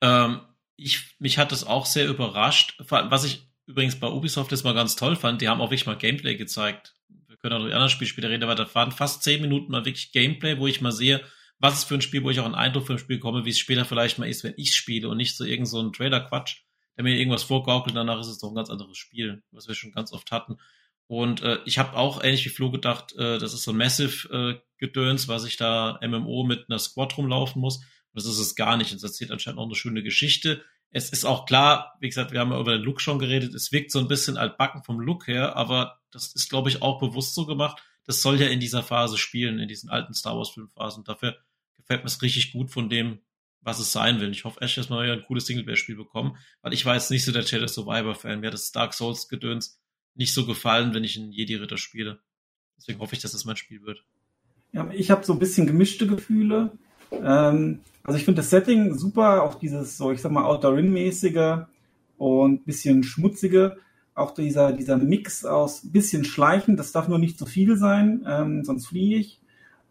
C: Ähm, ich, mich hat das auch sehr überrascht. Was ich übrigens bei Ubisoft jetzt mal ganz toll fand, die haben auch wirklich mal Gameplay gezeigt. Wir können auch über die anderen Spiele später reden, aber da waren fast zehn Minuten mal wirklich Gameplay, wo ich mal sehe, was ist für ein Spiel, wo ich auch einen Eindruck für ein Spiel komme, wie es später vielleicht mal ist, wenn ich spiele und nicht so irgend so ein Trailer-Quatsch, der mir irgendwas vorgaukelt, danach ist es doch ein ganz anderes Spiel, was wir schon ganz oft hatten. Und äh, ich habe auch ähnlich wie Flo gedacht, äh, das ist so ein Massive-Gedöns, äh, was ich da MMO mit einer Squad rumlaufen muss. Das ist es gar nicht. Es erzählt anscheinend auch eine schöne Geschichte. Es ist auch klar, wie gesagt, wir haben ja über den Look schon geredet, es wirkt so ein bisschen altbacken vom Look her, aber das ist, glaube ich, auch bewusst so gemacht. Das soll ja in dieser Phase spielen, in diesen alten Star Wars Filmphasen. Dafür gefällt mir es richtig gut von dem, was es sein will. Ich hoffe echt, dass wir ein cooles Singleplayer-Spiel bekommen, weil ich war jetzt nicht so der Jedi Survivor-Fan. Mir hat das Dark Souls-Gedöns nicht so gefallen, wenn ich einen Jedi-Ritter spiele. Deswegen hoffe ich, dass das mein Spiel wird.
D: Ja, ich habe so ein bisschen gemischte Gefühle. Ähm, also ich finde das Setting super, auch dieses so, ich sag mal, Outer Rim-mäßige und bisschen schmutzige. Auch dieser, dieser Mix aus bisschen Schleichen, das darf nur nicht zu viel sein, ähm, sonst fliehe ich.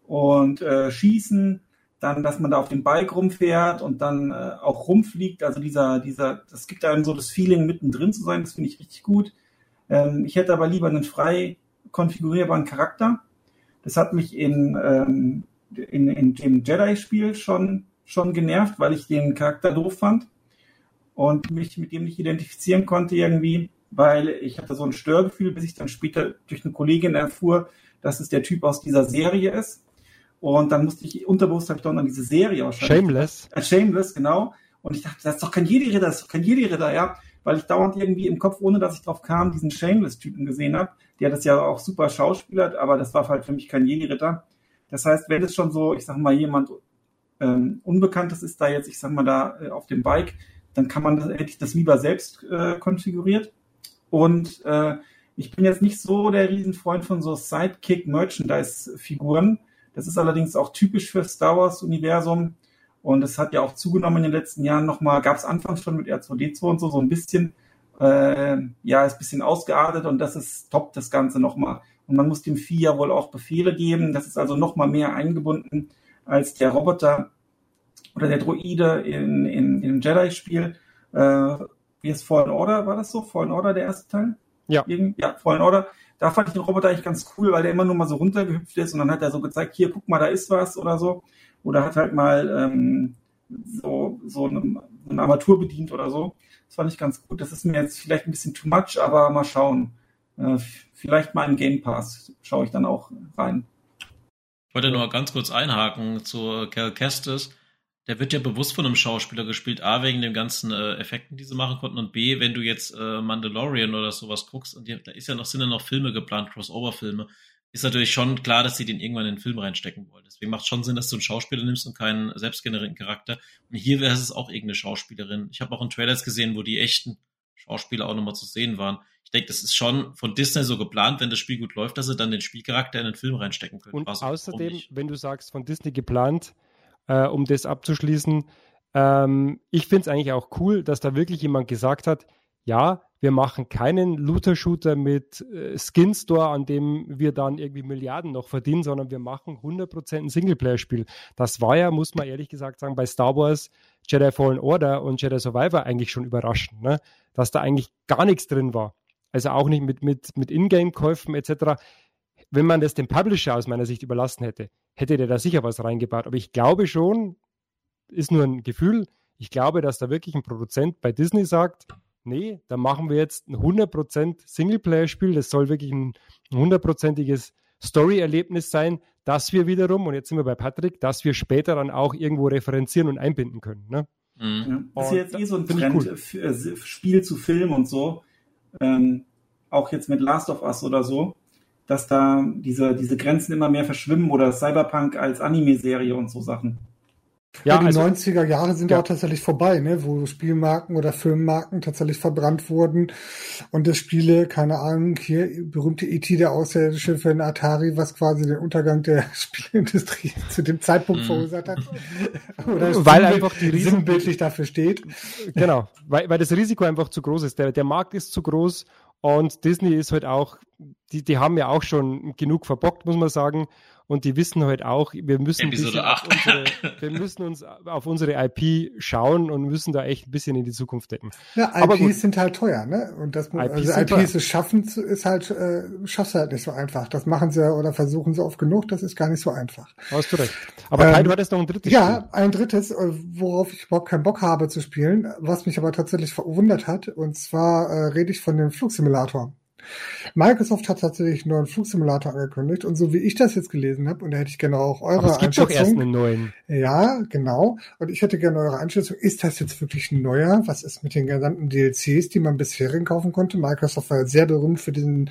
D: Und äh, Schießen, dann, dass man da auf dem Bike rumfährt und dann äh, auch rumfliegt. Also dieser, dieser, das gibt einem so das Feeling, mittendrin zu sein. Das finde ich richtig gut. Ähm, ich hätte aber lieber einen frei konfigurierbaren Charakter. Das hat mich in, ähm, in, in dem Jedi-Spiel schon, schon genervt, weil ich den Charakter doof fand und mich mit dem nicht identifizieren konnte irgendwie, weil ich hatte so ein Störgefühl, bis ich dann später durch eine Kollegin erfuhr, dass es der Typ aus dieser Serie ist. Und dann musste ich unterbewusst habe ich doch an diese Serie
A: wahrscheinlich. Shameless.
D: Äh, Shameless, genau. Und ich dachte, das ist doch kein Jedi-Ritter, das ist doch kein Jedi-Ritter, ja. Weil ich dauernd irgendwie im Kopf, ohne dass ich drauf kam, diesen Shameless-Typen gesehen habe. Der das ja auch super schauspielert, aber das war halt für mich kein Jedi-Ritter. Das heißt, wenn es schon so, ich sag mal, jemand ähm, Unbekanntes ist da jetzt, ich sag mal, da äh, auf dem Bike, dann kann man das, hätte ich das lieber selbst äh, konfiguriert. Und äh, ich bin jetzt nicht so der Riesenfreund von so Sidekick-Merchandise-Figuren. Das ist allerdings auch typisch für Star Wars-Universum. Und es hat ja auch zugenommen in den letzten Jahren nochmal, gab es anfangs schon mit R2D2 und so, so ein bisschen, äh, ja, ist ein bisschen ausgeartet und das ist top, das Ganze nochmal. Und man muss dem Vieh ja wohl auch Befehle geben. Das ist also nochmal mehr eingebunden als der Roboter oder der Droide in, in, in Jedi-Spiel. Äh, wie ist Fallen Order? War das so? Fallen Order, der erste Teil?
A: Ja.
D: ja, Fallen Order. Da fand ich den Roboter eigentlich ganz cool, weil der immer nur mal so runtergehüpft ist und dann hat er so gezeigt, hier, guck mal, da ist was oder so. Oder hat halt mal ähm, so, so eine, so eine Armatur bedient oder so. Das fand ich ganz gut. Das ist mir jetzt vielleicht ein bisschen too much, aber mal schauen. Äh, vielleicht mal im Game Pass schaue ich dann auch rein.
C: Ich wollte nur ganz kurz einhaken zu Cal Kestis. Der wird ja bewusst von einem Schauspieler gespielt, A, wegen den ganzen äh, Effekten, die sie machen konnten, und B, wenn du jetzt äh, Mandalorian oder sowas guckst, und die, da ist ja noch, sind ja noch Filme geplant, Crossover-Filme, ist natürlich schon klar, dass sie den irgendwann in den Film reinstecken wollen. Deswegen macht es schon Sinn, dass du einen Schauspieler nimmst und keinen selbstgenerierten Charakter. Und hier wäre es auch irgendeine Schauspielerin. Ich habe auch in Trailers gesehen, wo die echten Schauspieler auch nochmal zu sehen waren ich denke, das ist schon von Disney so geplant, wenn das Spiel gut läuft, dass sie dann den Spielcharakter in den Film reinstecken können.
A: Und also, außerdem, wenn du sagst, von Disney geplant, äh, um das abzuschließen, ähm, ich finde es eigentlich auch cool, dass da wirklich jemand gesagt hat, ja, wir machen keinen Looter-Shooter mit äh, Skin-Store, an dem wir dann irgendwie Milliarden noch verdienen, sondern wir machen 100% ein Singleplayer-Spiel. Das war ja, muss man ehrlich gesagt sagen, bei Star Wars, Jedi Fallen Order und Jedi Survivor eigentlich schon überraschend, ne? dass da eigentlich gar nichts drin war also auch nicht mit, mit, mit Ingame-Käufen etc. Wenn man das dem Publisher aus meiner Sicht überlassen hätte, hätte der da sicher was reingebaut. Aber ich glaube schon, ist nur ein Gefühl, ich glaube, dass da wirklich ein Produzent bei Disney sagt, nee, da machen wir jetzt ein 100% Singleplayer-Spiel, das soll wirklich ein 100%iges Story-Erlebnis sein, dass wir wiederum, und jetzt sind wir bei Patrick, dass wir später dann auch irgendwo referenzieren und einbinden können. Ne?
D: Mhm. Ja, das ist jetzt eh so ein Trend, cool. Äh, Spiel zu Film und so ähm, auch jetzt mit Last of Us oder so, dass da diese, diese Grenzen immer mehr verschwimmen oder Cyberpunk als Anime-Serie und so Sachen.
B: Ja, die also, 90er Jahre sind ja. auch tatsächlich vorbei, ne, wo Spielmarken oder Filmmarken tatsächlich verbrannt wurden und das Spiele, keine Ahnung, hier berühmte E.T. der Außerirdische für den Atari, was quasi den Untergang der Spielindustrie zu dem Zeitpunkt mm. verursacht hat.
A: oder weil einfach die Risiken
B: sinnbildlich dafür steht.
A: Genau, weil, weil das Risiko einfach zu groß ist. Der, der Markt ist zu groß und Disney ist halt auch, die, die haben ja auch schon genug verbockt, muss man sagen und die wissen halt auch, wir müssen,
C: unsere,
A: wir müssen uns auf unsere IP schauen und müssen da echt ein bisschen in die Zukunft denken.
B: Ja, IPs sind halt teuer, ne? Und das IPs also IPs es schaffen ist halt äh, schaffst halt nicht so einfach. Das machen sie oder versuchen sie oft genug, das ist gar nicht so einfach.
A: Hast du recht. Aber ähm, Kai, du hattest noch ein drittes
B: Ja, Spiel. ein drittes, äh, worauf ich überhaupt keinen Bock habe zu spielen, was mich aber tatsächlich verwundert hat, und zwar äh, rede ich von dem Flugsimulator. Microsoft hat tatsächlich einen neuen Flugsimulator angekündigt und so wie ich das jetzt gelesen habe, und da hätte ich gerne auch eure Aber es gibt Einschätzung. Doch erst einen neuen. Ja, genau. Und ich hätte gerne eure Einschätzung. Ist das jetzt wirklich ein neuer? Was ist mit den gesamten DLCs, die man bisher kaufen konnte? Microsoft war sehr berühmt für diesen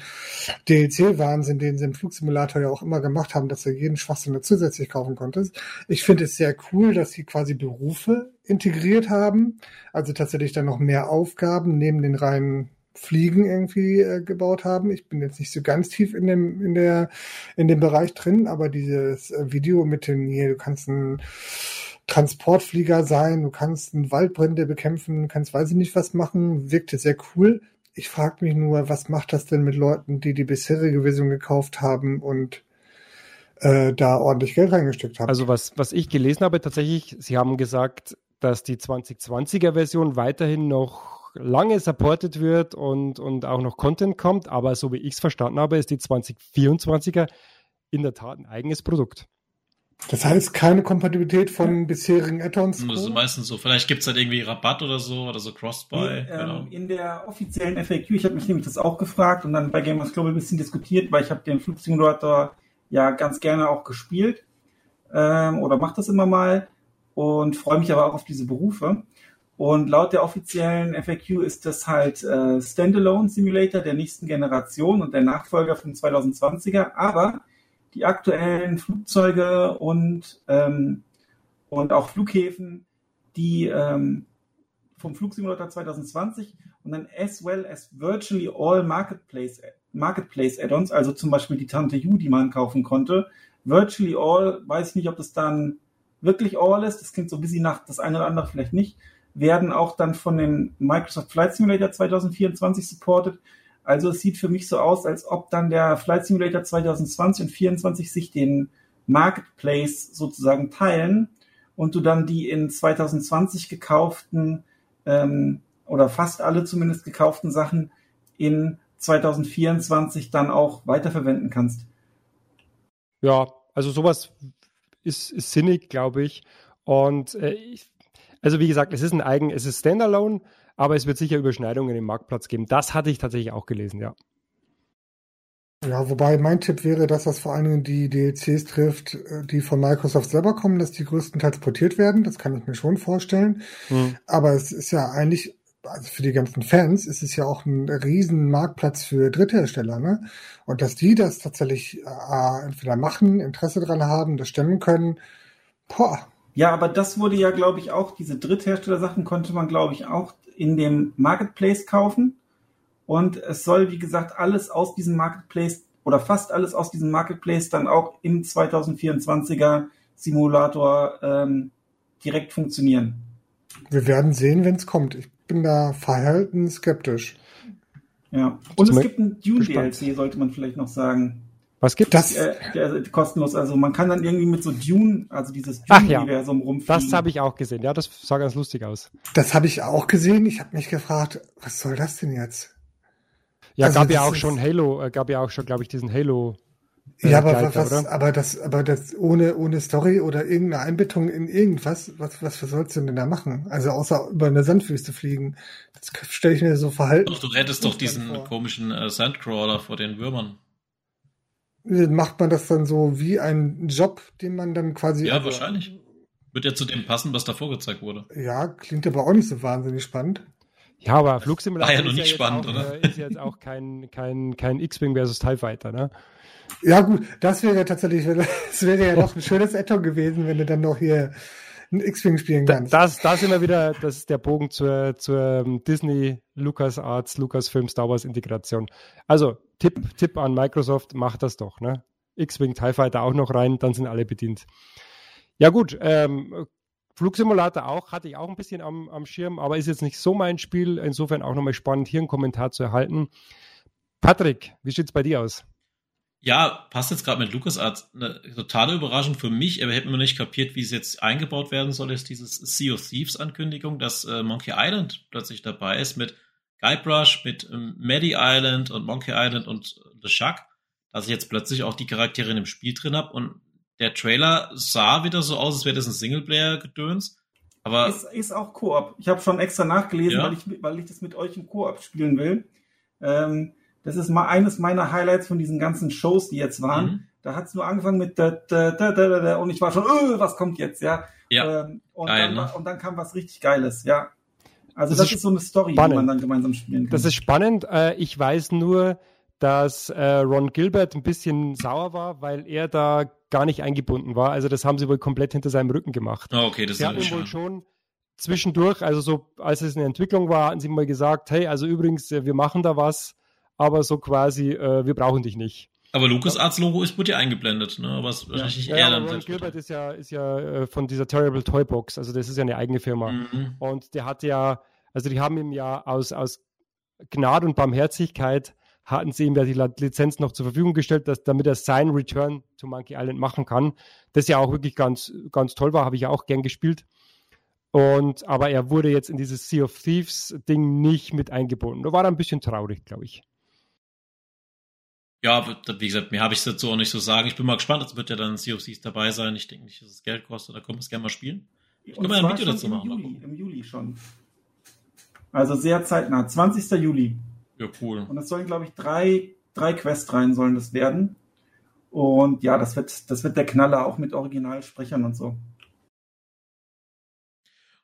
B: DLC-Wahnsinn, den sie im Flugsimulator ja auch immer gemacht haben, dass du jeden Schwachsinn zusätzlich kaufen konntest. Ich finde es sehr cool, dass sie quasi Berufe integriert haben. Also tatsächlich dann noch mehr Aufgaben neben den reinen Fliegen irgendwie äh, gebaut haben. Ich bin jetzt nicht so ganz tief in dem, in der, in dem Bereich drin, aber dieses äh, Video mit den, hier, du kannst ein Transportflieger sein, du kannst einen Waldbrände bekämpfen, kannst weiß ich nicht was machen, wirkte sehr cool. Ich frage mich nur, was macht das denn mit Leuten, die die bisherige Version gekauft haben und äh, da ordentlich Geld reingesteckt haben?
A: Also was, was ich gelesen habe, tatsächlich, sie haben gesagt, dass die 2020er Version weiterhin noch lange supported wird und, und auch noch Content kommt, aber so wie ich es verstanden habe, ist die 2024er in der Tat ein eigenes Produkt.
B: Das heißt, keine Kompatibilität von bisherigen Add-ons?
C: Das ist meistens so. Vielleicht gibt es halt irgendwie Rabatt oder so oder so Cross-Buy.
D: Ähm, in der offiziellen FAQ, ich habe mich nämlich das auch gefragt und dann bei Gamers Global ein bisschen diskutiert, weil ich habe den Flugsimulator ja ganz gerne auch gespielt ähm, oder mache das immer mal und freue mich aber auch auf diese Berufe. Und laut der offiziellen FAQ ist das halt äh, Standalone Simulator der nächsten Generation und der Nachfolger vom 2020er. Aber die aktuellen Flugzeuge und, ähm, und auch Flughäfen, die ähm, vom Flugsimulator 2020 und dann as well as virtually all Marketplace Marketplace Add-ons, also zum Beispiel die Tante U, die man kaufen konnte. Virtually all, weiß ich nicht, ob das dann wirklich all ist. Das klingt so ein bisschen nach das eine oder andere vielleicht nicht werden auch dann von dem Microsoft Flight Simulator 2024 supported. Also es sieht für mich so aus, als ob dann der Flight Simulator 2020 und 2024 sich den Marketplace sozusagen teilen und du dann die in 2020 gekauften ähm, oder fast alle zumindest gekauften Sachen in 2024 dann auch weiterverwenden kannst.
A: Ja, also sowas ist, ist sinnig, glaube ich. Und äh, ich, also wie gesagt, es ist ein eigen, es ist Standalone, aber es wird sicher Überschneidungen im Marktplatz geben. Das hatte ich tatsächlich auch gelesen, ja.
B: Ja, wobei mein Tipp wäre, dass das vor allen Dingen die DLCs trifft, äh, die von Microsoft selber kommen, dass die größtenteils portiert werden. Das kann ich mir schon vorstellen. Hm. Aber es ist ja eigentlich, also für die ganzen Fans ist es ja auch ein riesen Marktplatz für Dritthersteller, ne? Und dass die das tatsächlich äh, entweder machen, Interesse dran haben, das stemmen können, boah,
D: ja, aber das wurde ja, glaube ich, auch, diese Dritthersteller-Sachen konnte man, glaube ich, auch in dem Marketplace kaufen. Und es soll, wie gesagt, alles aus diesem Marketplace oder fast alles aus diesem Marketplace dann auch im 2024er Simulator ähm, direkt funktionieren.
B: Wir werden sehen, wenn es kommt. Ich bin da verhalten skeptisch.
D: Ja. Und es gibt ein Dune-DLC, sollte man vielleicht noch sagen.
A: Was gibt
D: das? Äh, der, kostenlos. Also man kann dann irgendwie mit so Dune, also dieses Dune-Universum
A: ja. rumfliegen. Das habe ich auch gesehen. Ja, das sah ganz lustig aus.
B: Das habe ich auch gesehen. Ich habe mich gefragt, was soll das denn jetzt?
A: Ja, also gab ja auch schon Halo, äh, gab ja auch schon, glaube ich, diesen Halo.
B: Äh, ja, aber Gleiter, was, oder? aber das, aber das ohne, ohne Story oder irgendeine Einbettung in irgendwas, was, was, was sollst du denn da machen? Also außer über eine Sandwüste fliegen. Das stelle ich mir so verhalten.
C: Doch, du rettest doch diesen vor. komischen äh, Sandcrawler vor den Würmern
B: macht man das dann so wie ein Job, den man dann quasi.
C: Ja, also, wahrscheinlich. Wird ja zu dem passen, was da vorgezeigt wurde.
B: Ja, klingt aber auch nicht so wahnsinnig spannend.
A: Ja, aber Flugsimulator
C: ja, noch nicht ja spannend,
A: auch,
C: oder?
A: Äh, ist jetzt auch kein, kein, kein X-Wing versus TIE Fighter, ne?
B: Ja, gut, das wäre tatsächlich, das wäre ja noch ein schönes Add-on gewesen, wenn du dann noch hier ein X-Wing spielen kannst.
A: Da, das, das immer wieder, das ist der Bogen zur, zur ähm, Disney, LucasArts, Lucasfilm, Star Wars Integration. Also, Tipp, Tipp an Microsoft, macht das doch, ne? X-Wing, TIE Fighter auch noch rein, dann sind alle bedient. Ja gut, ähm, Flugsimulator auch, hatte ich auch ein bisschen am, am Schirm, aber ist jetzt nicht so mein Spiel. Insofern auch nochmal spannend, hier einen Kommentar zu erhalten. Patrick, wie sieht es bei dir aus?
C: Ja, passt jetzt gerade mit LucasArts. Eine totale Überraschung für mich, aber hätten wir nicht kapiert, wie es jetzt eingebaut werden soll, ist dieses Sea of Thieves Ankündigung, dass äh, Monkey Island plötzlich dabei ist mit Guybrush, mit ähm, Maddie Island und Monkey Island und The Shuck, dass ich jetzt plötzlich auch die Charaktere in dem Spiel drin habe und der Trailer sah wieder so aus, als wäre das ein Singleplayer-Gedöns. Aber
D: ist, ist auch Koop. Ich habe schon extra nachgelesen, ja. weil, ich, weil ich das mit euch im Koop spielen will. Ähm, das ist mal eines meiner Highlights von diesen ganzen Shows, die jetzt waren. Mhm. Da hat es nur angefangen mit da, da, da, da, da, und ich war schon, öh, was kommt jetzt, ja.
C: ja.
D: Ähm, und, Geil, dann, ne? und dann kam was richtig Geiles, ja. Also das, das ist, ist, so eine Story, spannend. die man dann gemeinsam spielen kann.
A: Das ist spannend. Äh, ich weiß nur, dass äh, Ron Gilbert ein bisschen sauer war, weil er da gar nicht eingebunden war. Also das haben sie wohl komplett hinter seinem Rücken gemacht.
C: Oh, okay, das
A: sie ist wohl schon zwischendurch, also so als es in Entwicklung war, hatten sie mal gesagt, hey, also übrigens, äh, wir machen da was, aber so quasi, äh, wir brauchen dich nicht.
C: Aber LucasArts Logo ist wurde ja eingeblendet, ne? Was wahrscheinlich
A: ja, eher ja, Ron Gilbert ist ja, ist ja äh, von dieser Terrible Toy Box, also das ist ja eine eigene Firma. Mhm. Und der hat ja, also die haben ihm ja aus, aus Gnade und Barmherzigkeit hatten sie ihm ja die Lizenz noch zur Verfügung gestellt, dass, damit er sein Return to Monkey Island machen kann. Das ja auch wirklich ganz, ganz toll war, habe ich ja auch gern gespielt. Und, aber er wurde jetzt in dieses Sea of Thieves Ding nicht mit eingebunden. Da war er ein bisschen traurig, glaube ich.
C: Ja, wie gesagt, mir habe ich es dazu auch nicht so sagen. Ich bin mal gespannt, es wird ja dann Sea of Thieves dabei sein. Ich denke nicht, dass es Geld kostet, da können wir es gerne mal spielen.
D: Ich kann mal ein Video dazu machen. Juli, Im Juli schon. Also sehr zeitnah, 20. Juli.
C: Ja, cool.
D: Und es sollen, glaube ich, drei, drei Quests rein sollen das werden. Und ja, das wird, das wird der Knaller auch mit Originalsprechern und so.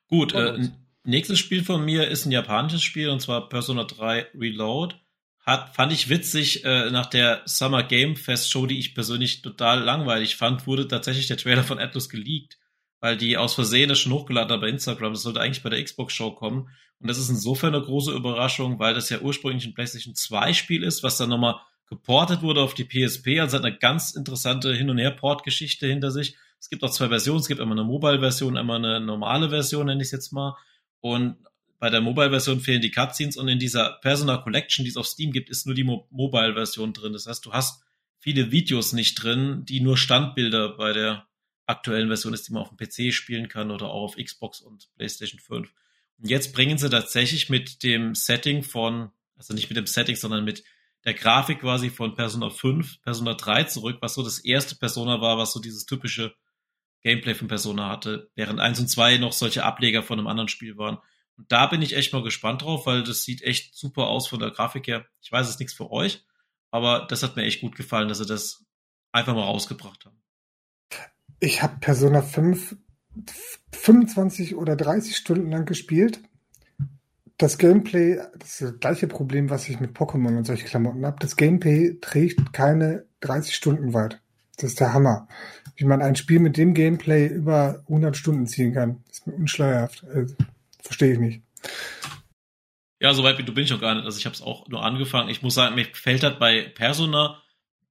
C: Gut, äh, nächstes Spiel von mir ist ein japanisches Spiel und zwar Persona 3 Reload. Hat, fand ich witzig, äh, nach der Summer Game Fest Show, die ich persönlich total langweilig fand, wurde tatsächlich der Trailer von Atlas geleakt weil die aus Versehen das schon hochgeladen hat bei Instagram. Das sollte eigentlich bei der Xbox Show kommen. Und das ist insofern eine große Überraschung, weil das ja ursprünglich ein PlayStation 2 Spiel ist, was dann nochmal geportet wurde auf die PSP. Also hat eine ganz interessante Hin- und Her-Port-Geschichte hinter sich. Es gibt auch zwei Versionen. Es gibt einmal eine Mobile-Version, einmal eine normale Version, nenne ich es jetzt mal. Und bei der Mobile-Version fehlen die Cutscenes und in dieser Persona Collection, die es auf Steam gibt, ist nur die Mo Mobile-Version drin. Das heißt, du hast viele Videos nicht drin, die nur Standbilder bei der aktuellen Version ist, die man auf dem PC spielen kann oder auch auf Xbox und PlayStation 5. Und jetzt bringen sie tatsächlich mit dem Setting von, also nicht mit dem Setting, sondern mit der Grafik quasi von Persona 5, Persona 3 zurück, was so das erste Persona war, was so dieses typische Gameplay von Persona hatte, während 1 und 2 noch solche Ableger von einem anderen Spiel waren. Und da bin ich echt mal gespannt drauf, weil das sieht echt super aus von der Grafik her. Ich weiß, es ist nichts für euch, aber das hat mir echt gut gefallen, dass sie das einfach mal rausgebracht haben.
B: Ich habe Persona 5 25 oder 30 Stunden lang gespielt. Das Gameplay, das ist das gleiche Problem, was ich mit Pokémon und solchen Klamotten habe. Das Gameplay trägt keine 30 Stunden weit. Das ist der Hammer. Wie man ein Spiel mit dem Gameplay über 100 Stunden ziehen kann, ist mir unschleierhaft. Also, Verstehe ich nicht.
C: Ja, soweit du bin ich noch gar nicht. Also ich habe es auch nur angefangen. Ich muss sagen, mir gefällt halt bei Persona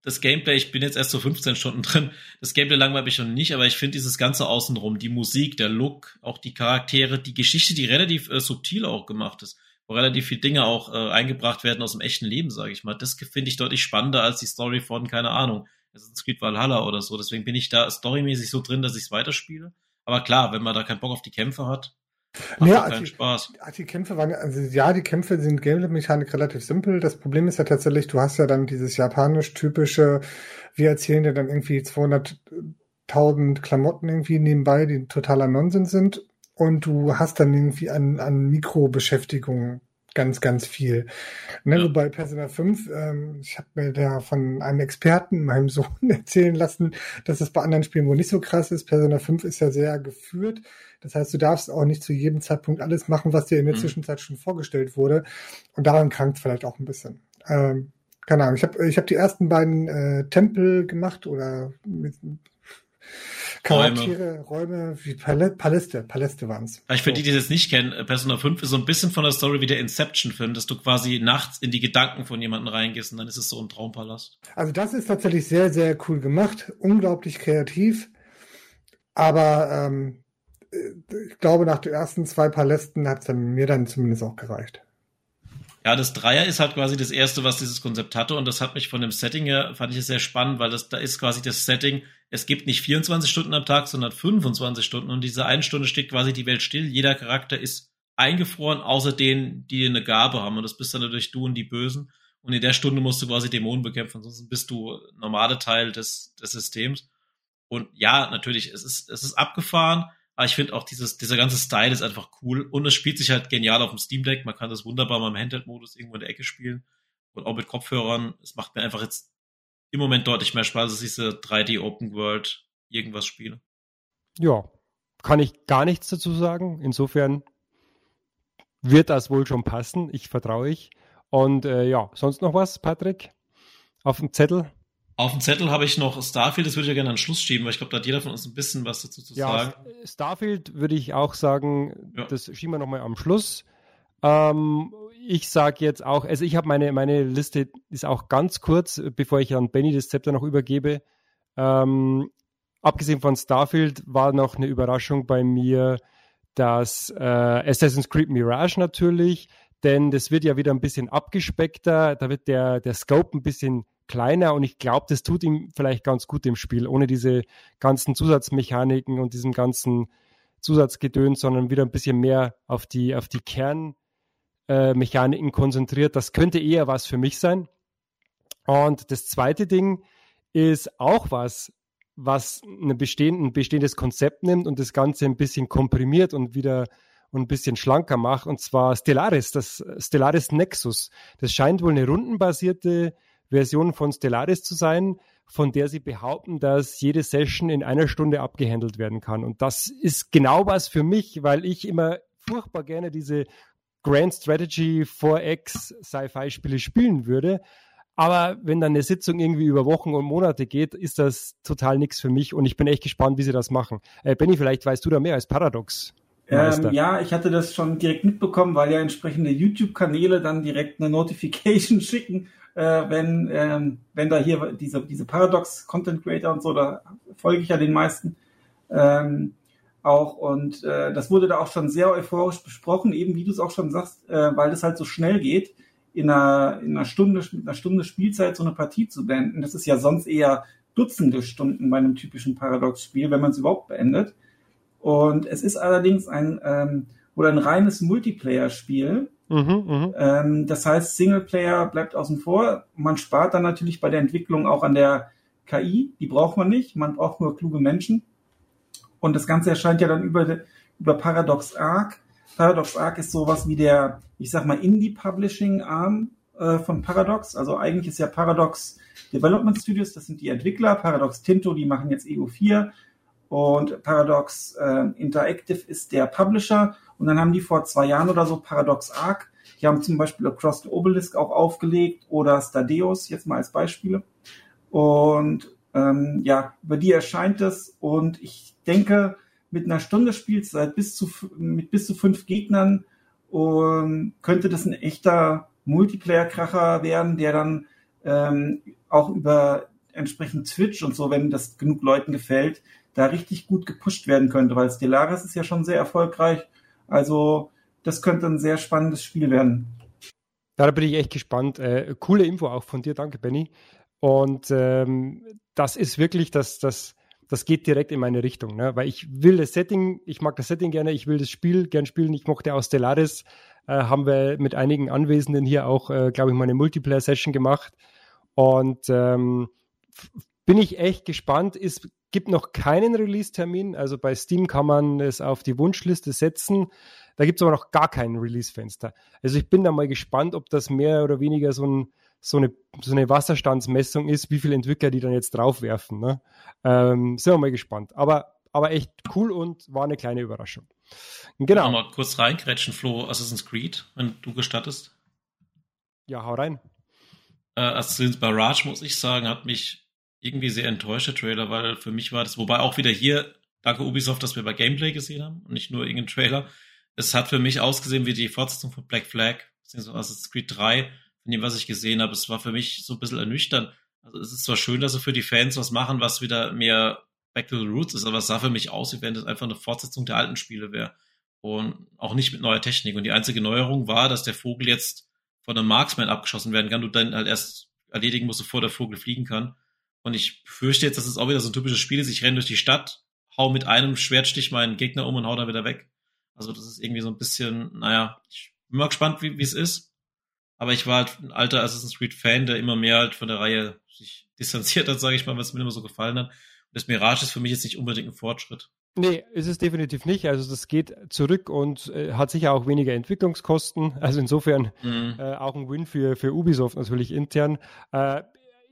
C: das Gameplay, ich bin jetzt erst so 15 Stunden drin, das Gameplay langweilt mich schon nicht, aber ich finde dieses ganze Außenrum, die Musik, der Look, auch die Charaktere, die Geschichte, die relativ äh, subtil auch gemacht ist, wo relativ viele Dinge auch äh, eingebracht werden aus dem echten Leben, sage ich mal, das finde ich deutlich spannender als die Story von, keine Ahnung, Assassin's Creed Valhalla oder so. Deswegen bin ich da storymäßig so drin, dass ich es weiterspiele. Aber klar, wenn man da keinen Bock auf die Kämpfe hat,
B: Macht ja, keinen die, Spaß. Die Kämpfe waren, also ja, die Kämpfe sind Gameplay-Mechanik relativ simpel. Das Problem ist ja tatsächlich, du hast ja dann dieses japanisch-typische, wir erzählen dir dann irgendwie 200.000 Klamotten irgendwie nebenbei, die totaler Nonsens sind. Und du hast dann irgendwie an, an Mikrobeschäftigungen ganz, ganz viel. Ne, ja. Bei Persona 5, ähm, ich habe mir da von einem Experten, meinem Sohn, erzählen lassen, dass es bei anderen Spielen wohl nicht so krass ist. Persona 5 ist ja sehr geführt. Das heißt, du darfst auch nicht zu jedem Zeitpunkt alles machen, was dir in der mhm. Zwischenzeit schon vorgestellt wurde. Und daran krankt vielleicht auch ein bisschen. Ähm, keine Ahnung, ich habe ich hab die ersten beiden äh, Tempel gemacht oder mit, Charaktere, Räume, Räume wie Paläste, Paläste waren es.
C: Ich für die, die das nicht kennen, äh, Persona 5 ist so ein bisschen von der Story wie der Inception-Film, dass du quasi nachts in die Gedanken von jemandem reingehst und dann ist es so ein Traumpalast.
B: Also das ist tatsächlich sehr, sehr cool gemacht, unglaublich kreativ, aber ähm, äh, ich glaube, nach den ersten zwei Palästen hat es mir dann zumindest auch gereicht.
C: Ja, das Dreier ist halt quasi das erste, was dieses Konzept hatte und das hat mich von dem Setting her, fand ich es sehr spannend, weil das, da ist quasi das Setting, es gibt nicht 24 Stunden am Tag, sondern 25 Stunden und diese eine Stunde steht quasi die Welt still. Jeder Charakter ist eingefroren, außer denen, die eine Gabe haben und das bist dann natürlich du und die Bösen und in der Stunde musst du quasi Dämonen bekämpfen, sonst bist du normale Teil des, des Systems. Und ja, natürlich, es ist, es ist abgefahren, aber ich finde auch dieses, dieser ganze Style ist einfach cool und es spielt sich halt genial auf dem Steam Deck. Man kann das wunderbar mal im Handheld-Modus irgendwo in der Ecke spielen und auch mit Kopfhörern. Es macht mir einfach jetzt im Moment deutlich mehr Spaß, als diese 3D Open World irgendwas spiele.
A: Ja, kann ich gar nichts dazu sagen. Insofern wird das wohl schon passen. Ich vertraue ich. Und äh, ja, sonst noch was, Patrick? Auf dem Zettel?
C: Auf dem Zettel habe ich noch Starfield, das würde ich ja gerne an den Schluss schieben, weil ich glaube, da hat jeder von uns ein bisschen was dazu zu ja, sagen.
A: Starfield würde ich auch sagen, ja. das schieben wir nochmal am Schluss. Ähm, ich sage jetzt auch, also ich habe meine, meine Liste ist auch ganz kurz, bevor ich an Benny das Zepter noch übergebe. Ähm, abgesehen von Starfield war noch eine Überraschung bei mir, dass äh, Assassin's Creed Mirage natürlich, denn das wird ja wieder ein bisschen abgespeckter, da wird der, der Scope ein bisschen kleiner und ich glaube, das tut ihm vielleicht ganz gut im Spiel, ohne diese ganzen Zusatzmechaniken und diesem ganzen Zusatzgedöns, sondern wieder ein bisschen mehr auf die, auf die Kernmechaniken äh, konzentriert. Das könnte eher was für mich sein. Und das zweite Ding ist auch was, was ein, bestehend, ein bestehendes Konzept nimmt und das Ganze ein bisschen komprimiert und wieder und ein bisschen schlanker macht, und zwar Stellaris, das Stellaris Nexus. Das scheint wohl eine rundenbasierte Version von Stellaris zu sein, von der sie behaupten, dass jede Session in einer Stunde abgehandelt werden kann. Und das ist genau was für mich, weil ich immer furchtbar gerne diese Grand Strategy 4X Sci-Fi-Spiele spielen würde. Aber wenn dann eine Sitzung irgendwie über Wochen und Monate geht, ist das total nichts für mich und ich bin echt gespannt, wie sie das machen. Äh, Benny, vielleicht weißt du da mehr als Paradox.
D: Ähm, ja, ich hatte das schon direkt mitbekommen, weil ja entsprechende YouTube-Kanäle dann direkt eine Notification schicken äh, wenn, ähm, wenn da hier diese, diese Paradox Content Creator und so, da folge ich ja den meisten ähm, auch und äh, das wurde da auch schon sehr euphorisch besprochen, eben wie du es auch schon sagst, äh, weil es halt so schnell geht, in einer, in einer Stunde, mit einer Stunde Spielzeit so eine Partie zu beenden. Das ist ja sonst eher Dutzende Stunden bei einem typischen Paradox-Spiel, wenn man es überhaupt beendet. Und es ist allerdings ein ähm, oder ein reines Multiplayer-Spiel, Mhm, mh. ähm, das heißt, Singleplayer bleibt außen vor. Man spart dann natürlich bei der Entwicklung auch an der KI. Die braucht man nicht. Man braucht nur kluge Menschen. Und das Ganze erscheint ja dann über, über Paradox Arc. Paradox Arc ist sowas wie der, ich sag mal, Indie-Publishing-Arm äh, von Paradox. Also eigentlich ist ja Paradox Development Studios, das sind die Entwickler. Paradox Tinto, die machen jetzt EU4. Und Paradox äh, Interactive ist der Publisher. Und dann haben die vor zwei Jahren oder so Paradox Arc. Die haben zum Beispiel Across the Obelisk auch aufgelegt oder Stadeus, jetzt mal als Beispiele. Und ähm, ja, über die erscheint es. Und ich denke, mit einer Stunde Spielzeit bis zu, mit bis zu fünf Gegnern und könnte das ein echter Multiplayer-Kracher werden, der dann ähm, auch über entsprechend Twitch und so, wenn das genug Leuten gefällt, da richtig gut gepusht werden könnte, weil Stellaris ist ja schon sehr erfolgreich also das könnte ein sehr spannendes Spiel werden.
A: Da bin ich echt gespannt. Äh, coole Info auch von dir, danke Benny. Und ähm, das ist wirklich, das, das, das geht direkt in meine Richtung, ne? weil ich will das Setting, ich mag das Setting gerne, ich will das Spiel gern spielen. Ich mochte aus Stellaris, äh, haben wir mit einigen Anwesenden hier auch, äh, glaube ich, mal eine Multiplayer-Session gemacht. Und ähm, bin ich echt gespannt. Ist gibt noch keinen Release-Termin. Also bei Steam kann man es auf die Wunschliste setzen. Da gibt es aber noch gar kein Release-Fenster. Also ich bin da mal gespannt, ob das mehr oder weniger so, ein, so, eine, so eine Wasserstandsmessung ist, wie viele Entwickler die dann jetzt draufwerfen. Ne? Ähm, sind wir mal gespannt. Aber, aber echt cool und war eine kleine Überraschung.
C: Genau. Mal kurz reingrätschen, Flo, Assassin's Creed, wenn du gestattest.
A: Ja, hau rein.
C: Äh, Assassin's Barrage, muss ich sagen, hat mich irgendwie sehr enttäuscht, der Trailer, weil für mich war das, wobei auch wieder hier, danke Ubisoft, dass wir bei Gameplay gesehen haben und nicht nur irgendeinen Trailer. Es hat für mich ausgesehen wie die Fortsetzung von Black Flag, beziehungsweise Assassin's Creed 3, von dem, was ich gesehen habe. Es war für mich so ein bisschen ernüchternd. Also es ist zwar schön, dass sie für die Fans was machen, was wieder mehr Back to the Roots ist, aber es sah für mich aus, wie wenn das einfach eine Fortsetzung der alten Spiele wäre. Und auch nicht mit neuer Technik. Und die einzige Neuerung war, dass der Vogel jetzt von einem Marksman abgeschossen werden kann, du dann halt erst erledigen musst, bevor der Vogel fliegen kann. Und ich fürchte jetzt, dass es auch wieder so ein typisches Spiel ist. Ich renne durch die Stadt, hau mit einem Schwertstich meinen Gegner um und hau dann wieder weg. Also das ist irgendwie so ein bisschen, naja, ich bin mal gespannt, wie es ist. Aber ich war halt ein alter Assassin's Creed Fan, der immer mehr halt von der Reihe sich distanziert hat, sage ich mal, was mir immer so gefallen hat das Mirage ist für mich jetzt nicht unbedingt ein Fortschritt.
A: Nee, ist es definitiv nicht. Also das geht zurück und äh, hat sicher auch weniger Entwicklungskosten. Also insofern mhm. äh, auch ein Win für, für Ubisoft natürlich intern. Äh,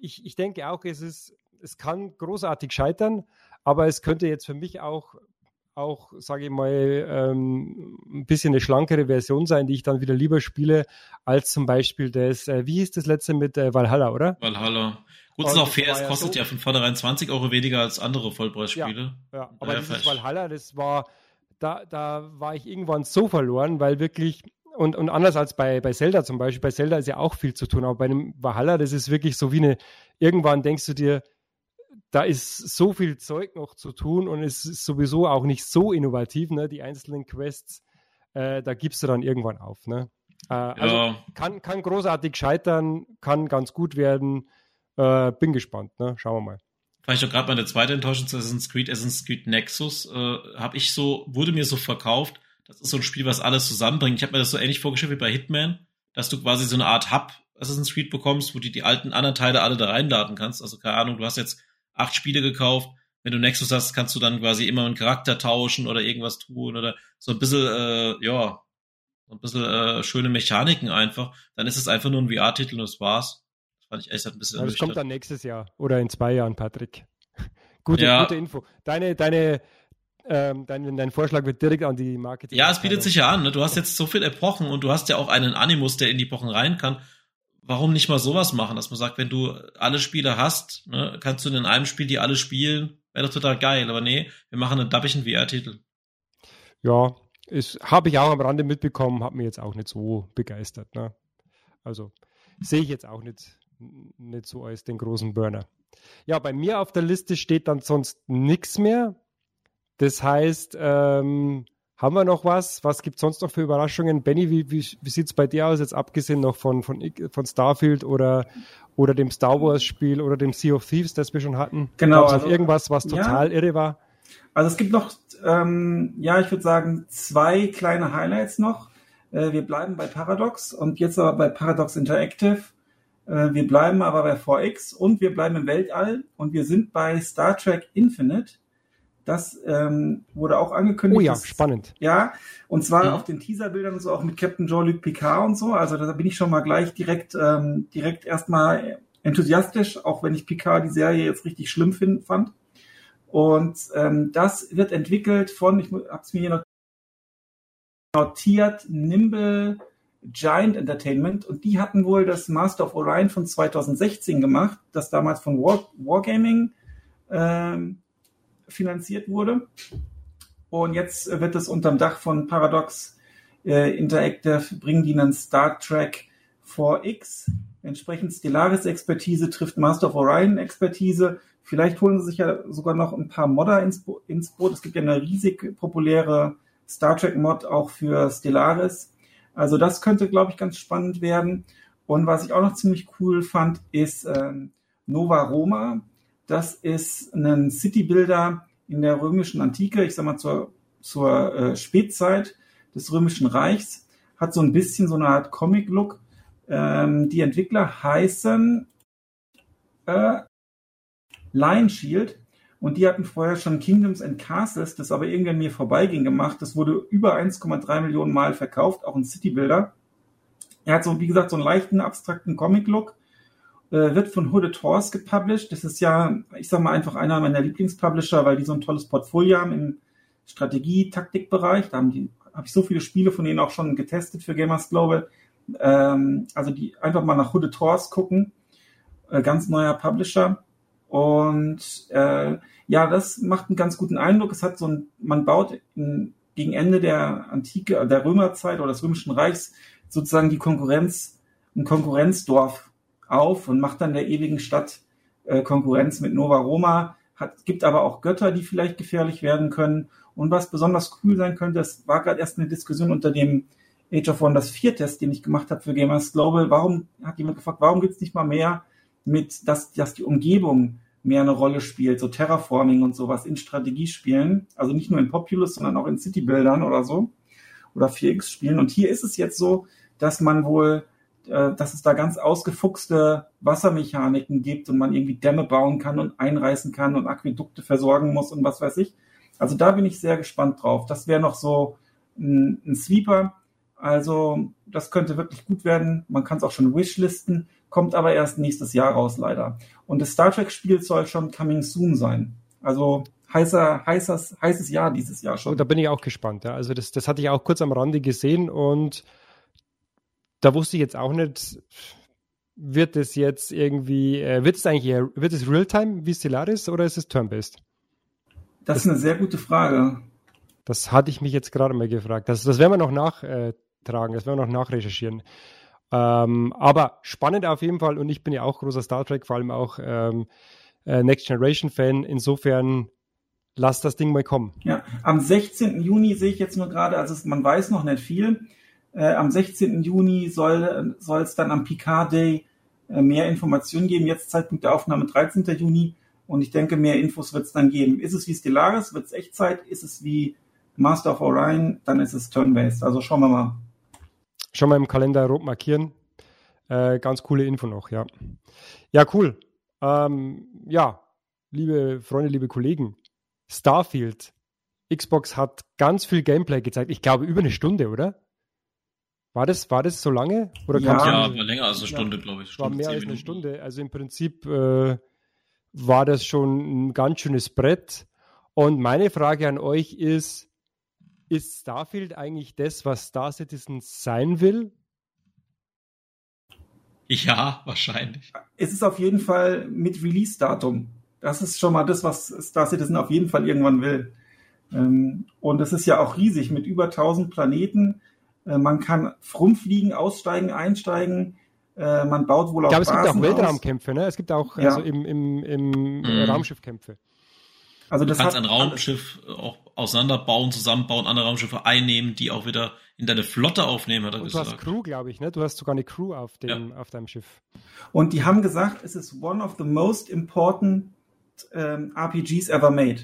A: ich, ich denke auch, es ist, es kann großartig scheitern, aber es könnte jetzt für mich auch auch, sage ich mal, ähm, ein bisschen eine schlankere Version sein, die ich dann wieder lieber spiele, als zum Beispiel das, äh, wie hieß das letzte mit äh, Valhalla, oder?
C: Valhalla. Gut, ist auch fair, es kostet ja, so ja von vornherein 20 Euro weniger als andere Vollpreisspiele.
A: Ja, ja. aber dieses falsch. Valhalla, das war, da, da war ich irgendwann so verloren, weil wirklich, und, und anders als bei, bei Zelda zum Beispiel, bei Zelda ist ja auch viel zu tun, aber bei einem Valhalla, das ist wirklich so wie eine, irgendwann denkst du dir, da ist so viel Zeug noch zu tun und es ist sowieso auch nicht so innovativ, ne? Die einzelnen Quests, äh, da gibst du dann irgendwann auf, ne? Äh, also ja. kann, kann großartig scheitern, kann ganz gut werden. Äh, bin gespannt, ne? Schauen wir mal.
C: Vielleicht auch gerade meine zweite Enttäuschung zu Assassin's Creed, Assassin's Creed Nexus, äh, habe ich so, wurde mir so verkauft, das ist so ein Spiel, was alles zusammenbringt. Ich habe mir das so ähnlich vorgestellt wie bei Hitman, dass du quasi so eine Art Hub Assassin's Creed bekommst, wo du die alten anderen Teile alle da reinladen kannst. Also keine Ahnung, du hast jetzt acht Spiele gekauft. Wenn du Nexus hast, kannst du dann quasi immer einen Charakter tauschen oder irgendwas tun oder so ein bisschen, äh, ja, so ein bisschen äh, schöne Mechaniken einfach. Dann ist es einfach nur ein VR-Titel und das war's fand ich echt ein bisschen.
A: Ja, das kommt dann nächstes Jahr oder in zwei Jahren, Patrick. gute, ja. gute Info. Deine, deine, ähm, dein, dein Vorschlag wird direkt an die Marketing.
C: Ja, es bietet sich ja an. Ne? Du hast jetzt so viel Epochen und du hast ja auch einen Animus, der in die Epochen rein kann. Warum nicht mal sowas machen, dass man sagt, wenn du alle Spiele hast, ne, kannst du in einem Spiel die alle spielen, wäre doch total geil. Aber nee, wir machen einen dubbigen VR-Titel.
A: Ja, habe ich auch am Rande mitbekommen, hat mir jetzt auch nicht so begeistert. Ne? Also sehe ich jetzt auch nicht nicht so als den großen Burner. Ja, bei mir auf der Liste steht dann sonst nichts mehr. Das heißt, ähm, haben wir noch was? Was gibt es sonst noch für Überraschungen? Benny, wie, wie, wie sieht es bei dir aus, jetzt abgesehen noch von, von, von Starfield oder, oder dem Star Wars-Spiel oder dem Sea of Thieves, das wir schon hatten?
D: Genau. Also,
A: irgendwas, was total ja, irre war?
D: Also es gibt noch, ähm, ja, ich würde sagen, zwei kleine Highlights noch. Äh, wir bleiben bei Paradox und jetzt aber bei Paradox Interactive. Äh, wir bleiben aber bei 4X und wir bleiben im Weltall und wir sind bei Star Trek Infinite. Das ähm, wurde auch angekündigt. Oh
A: ja, spannend.
D: Ja, und zwar mhm. auf den Teaserbildern und so auch mit Captain Jean-Luc Picard und so. Also da bin ich schon mal gleich direkt, ähm, direkt erstmal enthusiastisch, auch wenn ich Picard die Serie jetzt richtig schlimm find, fand. Und ähm, das wird entwickelt von, ich habe es mir hier notiert, Nimble Giant Entertainment und die hatten wohl das Master of Orion von 2016 gemacht, das damals von War, Wargaming ähm, finanziert wurde. Und jetzt wird es unterm Dach von Paradox äh, Interactive, bringen die einen Star Trek 4X. Entsprechend Stellaris Expertise trifft Master of Orion Expertise. Vielleicht holen sie sich ja sogar noch ein paar Modder ins, ins Boot. Es gibt ja eine riesig populäre Star Trek Mod auch für Stellaris. Also das könnte, glaube ich, ganz spannend werden. Und was ich auch noch ziemlich cool fand, ist ähm, Nova Roma. Das ist ein City-Builder in der römischen Antike, ich sag mal zur, zur äh, Spätzeit des römischen Reichs. Hat so ein bisschen so eine Art Comic-Look. Ähm, die Entwickler heißen äh, Lion Shield und die hatten vorher schon Kingdoms and Castles, das aber irgendwie an mir vorbeiging, gemacht. Das wurde über 1,3 Millionen Mal verkauft, auch ein City-Builder. Er hat so, wie gesagt, so einen leichten, abstrakten Comic-Look. Äh, wird von Hooded Horse gepublished. Das ist ja, ich sag mal, einfach einer meiner Lieblingspublisher, weil die so ein tolles Portfolio haben im Strategie-Taktik-Bereich. Da haben habe ich so viele Spiele von denen auch schon getestet für Gamers Global. Ähm, also die einfach mal nach Hooded Horse gucken. Äh, ganz neuer Publisher. Und äh, ja, das macht einen ganz guten Eindruck. Es hat so ein, man baut in, gegen Ende der Antike, der Römerzeit oder des Römischen Reichs sozusagen die Konkurrenz, ein Konkurrenzdorf auf und macht dann der ewigen Stadt äh, Konkurrenz mit Nova Roma. Hat, gibt aber auch Götter, die vielleicht gefährlich werden können. Und was besonders cool sein könnte, das war gerade erst eine Diskussion unter dem Age of Wonders 4 Test, den ich gemacht habe für Gamers Global. Warum hat jemand gefragt, warum gibt es nicht mal mehr mit, dass, dass die Umgebung mehr eine Rolle spielt, so Terraforming und sowas in Strategiespielen, also nicht nur in Populous, sondern auch in Citybildern oder so oder 4X-Spielen. Und hier ist es jetzt so, dass man wohl, äh, dass es da ganz ausgefuchste Wassermechaniken gibt und man irgendwie Dämme bauen kann und einreißen kann und Aquädukte versorgen muss und was weiß ich. Also da bin ich sehr gespannt drauf. Das wäre noch so ein, ein Sweeper. Also das könnte wirklich gut werden. Man kann es auch schon wishlisten kommt aber erst nächstes Jahr raus, leider. Und das Star Trek-Spiel soll schon coming soon sein. Also heißer, heißes, heißes Jahr dieses Jahr schon.
A: Und da bin ich auch gespannt. Ja. Also das, das hatte ich auch kurz am Rande gesehen und da wusste ich jetzt auch nicht, wird es jetzt irgendwie, äh, wird es eigentlich eher, wird es Realtime wie Stellaris oder ist es Turn-Based?
D: Das, das ist eine sehr gute Frage.
A: Das hatte ich mich jetzt gerade mal gefragt. Das, das werden wir noch nachtragen, das werden wir noch nachrecherchieren. Ähm, aber spannend auf jeden Fall und ich bin ja auch großer Star Trek, vor allem auch ähm, äh, Next Generation Fan. Insofern lass das Ding mal kommen.
D: Ja, am 16. Juni sehe ich jetzt nur gerade, also man weiß noch nicht viel. Äh, am 16. Juni soll es dann am Picard Day äh, mehr Informationen geben. Jetzt Zeitpunkt der Aufnahme 13. Juni und ich denke, mehr Infos wird es dann geben. Ist es wie Stellaris, wird es Echtzeit? Ist es wie Master of Orion, dann ist es Turn-Based. Also schauen wir mal
A: schon mal im Kalender rot markieren. Äh, ganz coole Info noch, ja. Ja, cool. Ähm, ja, liebe Freunde, liebe Kollegen, Starfield. Xbox hat ganz viel Gameplay gezeigt. Ich glaube, über eine Stunde, oder? War das, war das so lange? Oder
C: ja, ja war länger als eine Stunde, ja, glaube ich.
A: Stunde, war mehr als eine Stunde. Also im Prinzip äh, war das schon ein ganz schönes Brett. Und meine Frage an euch ist, ist Starfield eigentlich das, was Star Citizen sein will?
C: Ja, wahrscheinlich.
D: Es ist auf jeden Fall mit Release-Datum. Das ist schon mal das, was Star Citizen auf jeden Fall irgendwann will. Ähm, und es ist ja auch riesig mit über 1000 Planeten. Äh, man kann rumfliegen, aussteigen, einsteigen. Äh, man baut wohl
A: auch. Ich glaube, es gibt auch Weltraumkämpfe, ne? Es gibt auch ja. also im, im, im mhm. Raumschiffkämpfe.
C: Also das du kannst ein Raumschiff auch auseinanderbauen, zusammenbauen, andere Raumschiffe einnehmen, die auch wieder in deine Flotte aufnehmen, hat er
A: Und
C: gesagt.
A: Du hast Crew, glaube ich, ne? Du hast sogar eine Crew auf, dem, ja. auf deinem Schiff.
D: Und die haben gesagt, es ist one of the most important ähm, RPGs ever made.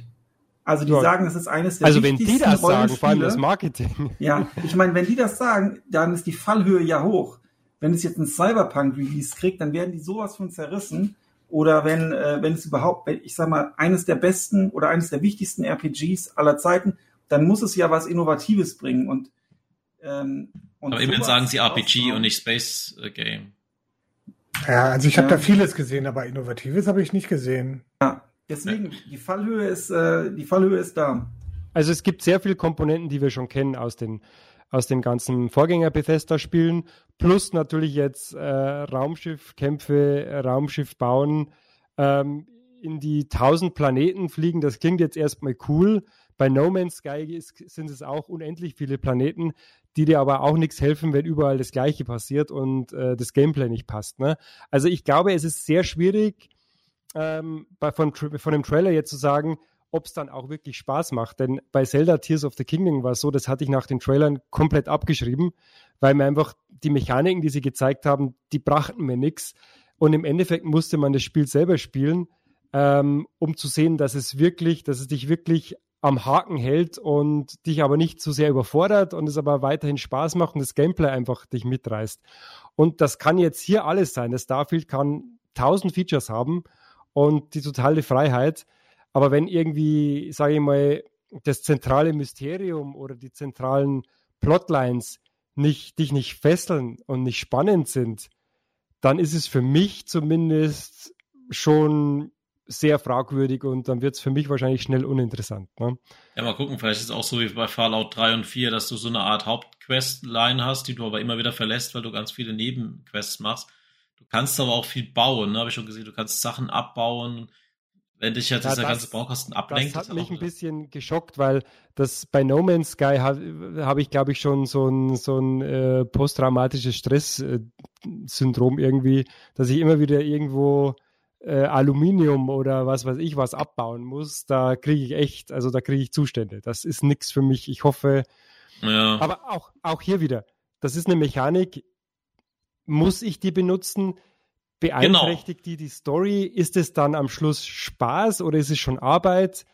D: Also die ja. sagen, es ist eines der
A: Also wenn die das sagen, vor allem das Marketing.
D: Ja, ich meine, wenn die das sagen, dann ist die Fallhöhe ja hoch. Wenn es jetzt ein Cyberpunk-Release kriegt, dann werden die sowas von zerrissen oder wenn, äh, wenn es überhaupt, ich sag mal, eines der besten oder eines der wichtigsten RPGs aller Zeiten, dann muss es ja was Innovatives bringen. Und,
C: ähm, und Aber immerhin sagen sie RPG und nicht Space äh, Game.
B: Ja, also ich habe da vieles gesehen, aber Innovatives habe ich nicht gesehen.
D: Ja, deswegen, die Fallhöhe ist, äh, die Fallhöhe ist da.
A: Also es gibt sehr viele Komponenten, die wir schon kennen aus den aus den ganzen Vorgänger Bethesda-Spielen, plus natürlich jetzt äh, Raumschiffkämpfe, Raumschiff bauen, ähm, in die tausend Planeten fliegen. Das klingt jetzt erstmal cool. Bei No Man's Sky ist, sind es auch unendlich viele Planeten, die dir aber auch nichts helfen, wenn überall das Gleiche passiert und äh, das Gameplay nicht passt. Ne? Also ich glaube, es ist sehr schwierig, ähm, von, von dem Trailer jetzt zu sagen, ob es dann auch wirklich Spaß macht. Denn bei Zelda Tears of the Kingdom war es so, das hatte ich nach den Trailern komplett abgeschrieben, weil mir einfach die Mechaniken, die sie gezeigt haben, die brachten mir nichts. Und im Endeffekt musste man das Spiel selber spielen, ähm, um zu sehen, dass es wirklich, dass es dich wirklich am Haken hält und dich aber nicht zu sehr überfordert und es aber weiterhin Spaß macht und das Gameplay einfach dich mitreißt. Und das kann jetzt hier alles sein. Das Starfield kann tausend Features haben und die totale Freiheit. Aber wenn irgendwie, sage ich mal, das zentrale Mysterium oder die zentralen Plotlines nicht, dich nicht fesseln und nicht spannend sind, dann ist es für mich zumindest schon sehr fragwürdig und dann wird es für mich wahrscheinlich schnell uninteressant. Ne?
C: Ja, mal gucken, vielleicht ist es auch so wie bei Fallout 3 und 4, dass du so eine Art Hauptquest-Line hast, die du aber immer wieder verlässt, weil du ganz viele Nebenquests machst. Du kannst aber auch viel bauen, ne? habe ich schon gesehen. Du kannst Sachen abbauen, wenn dich jetzt ja, dieser das, ganze Baukasten ablenkt.
A: Das hat mich ein bisschen geschockt, weil das bei No Man's Sky habe hab ich, glaube ich, schon so ein, so ein äh, posttraumatisches Stress-Syndrom irgendwie, dass ich immer wieder irgendwo äh, Aluminium oder was weiß ich was abbauen muss. Da kriege ich echt, also da kriege ich Zustände. Das ist nichts für mich. Ich hoffe. Ja. Aber auch, auch hier wieder, das ist eine Mechanik, muss ich die benutzen? Beeinträchtigt genau. die die Story? Ist es dann am Schluss Spaß oder ist es schon Arbeit?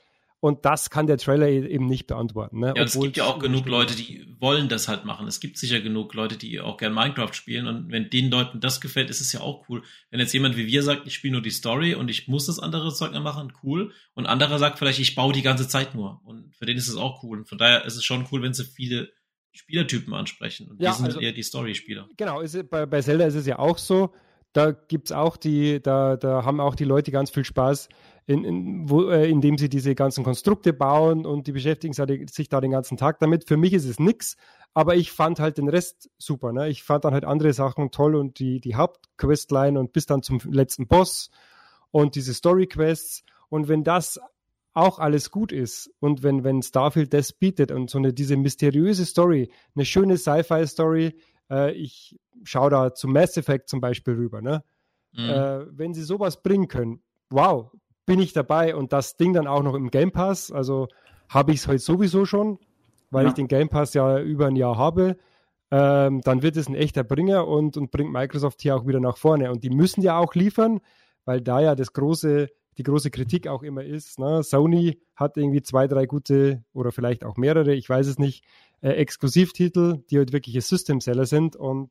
A: Und das kann der Trailer e-, eben nicht beantworten. Ne?
C: Ja, es gibt ja auch genug Leute, die wollen das halt machen. Es gibt sicher genug Leute, die auch gern Minecraft spielen. Und wenn den Leuten das gefällt, ist es ja auch cool. Wenn jetzt jemand wie wir sagt, ich spiele nur die Story und ich muss das andere Zeug machen, cool. Und anderer sagt vielleicht, ich baue die ganze Zeit nur. Und für den ist es auch cool. Und von daher ist es schon cool, wenn sie viele Spielertypen ansprechen. Und
A: ja,
C: die sind
A: also,
C: eher die Story-Spieler.
A: Genau, ist, bei, bei Zelda ist es ja auch so. Da gibt's auch die, da, da haben auch die Leute ganz viel Spaß, in, in, wo, äh, indem sie diese ganzen Konstrukte bauen und die beschäftigen sich da den ganzen Tag damit. Für mich ist es nix, aber ich fand halt den Rest super. Ne? Ich fand dann halt andere Sachen toll und die, die Hauptquestline und bis dann zum letzten Boss und diese Story-Quests. Und wenn das auch alles gut ist und wenn, wenn Starfield das bietet und so eine, diese mysteriöse Story, eine schöne Sci-Fi-Story, äh, ich schaue da zu Mass Effect zum Beispiel rüber, ne? Mhm. Äh, wenn sie sowas bringen können, wow, bin ich dabei und das Ding dann auch noch im Game Pass, also habe ich es heute sowieso schon, weil ja. ich den Game Pass ja über ein Jahr habe, ähm, dann wird es ein echter Bringer und, und bringt Microsoft hier auch wieder nach vorne. Und die müssen ja auch liefern, weil da ja das große die große Kritik auch immer ist. Ne? Sony hat irgendwie zwei, drei gute oder vielleicht auch mehrere, ich weiß es nicht, äh, Exklusivtitel, die halt wirkliche System-Seller sind und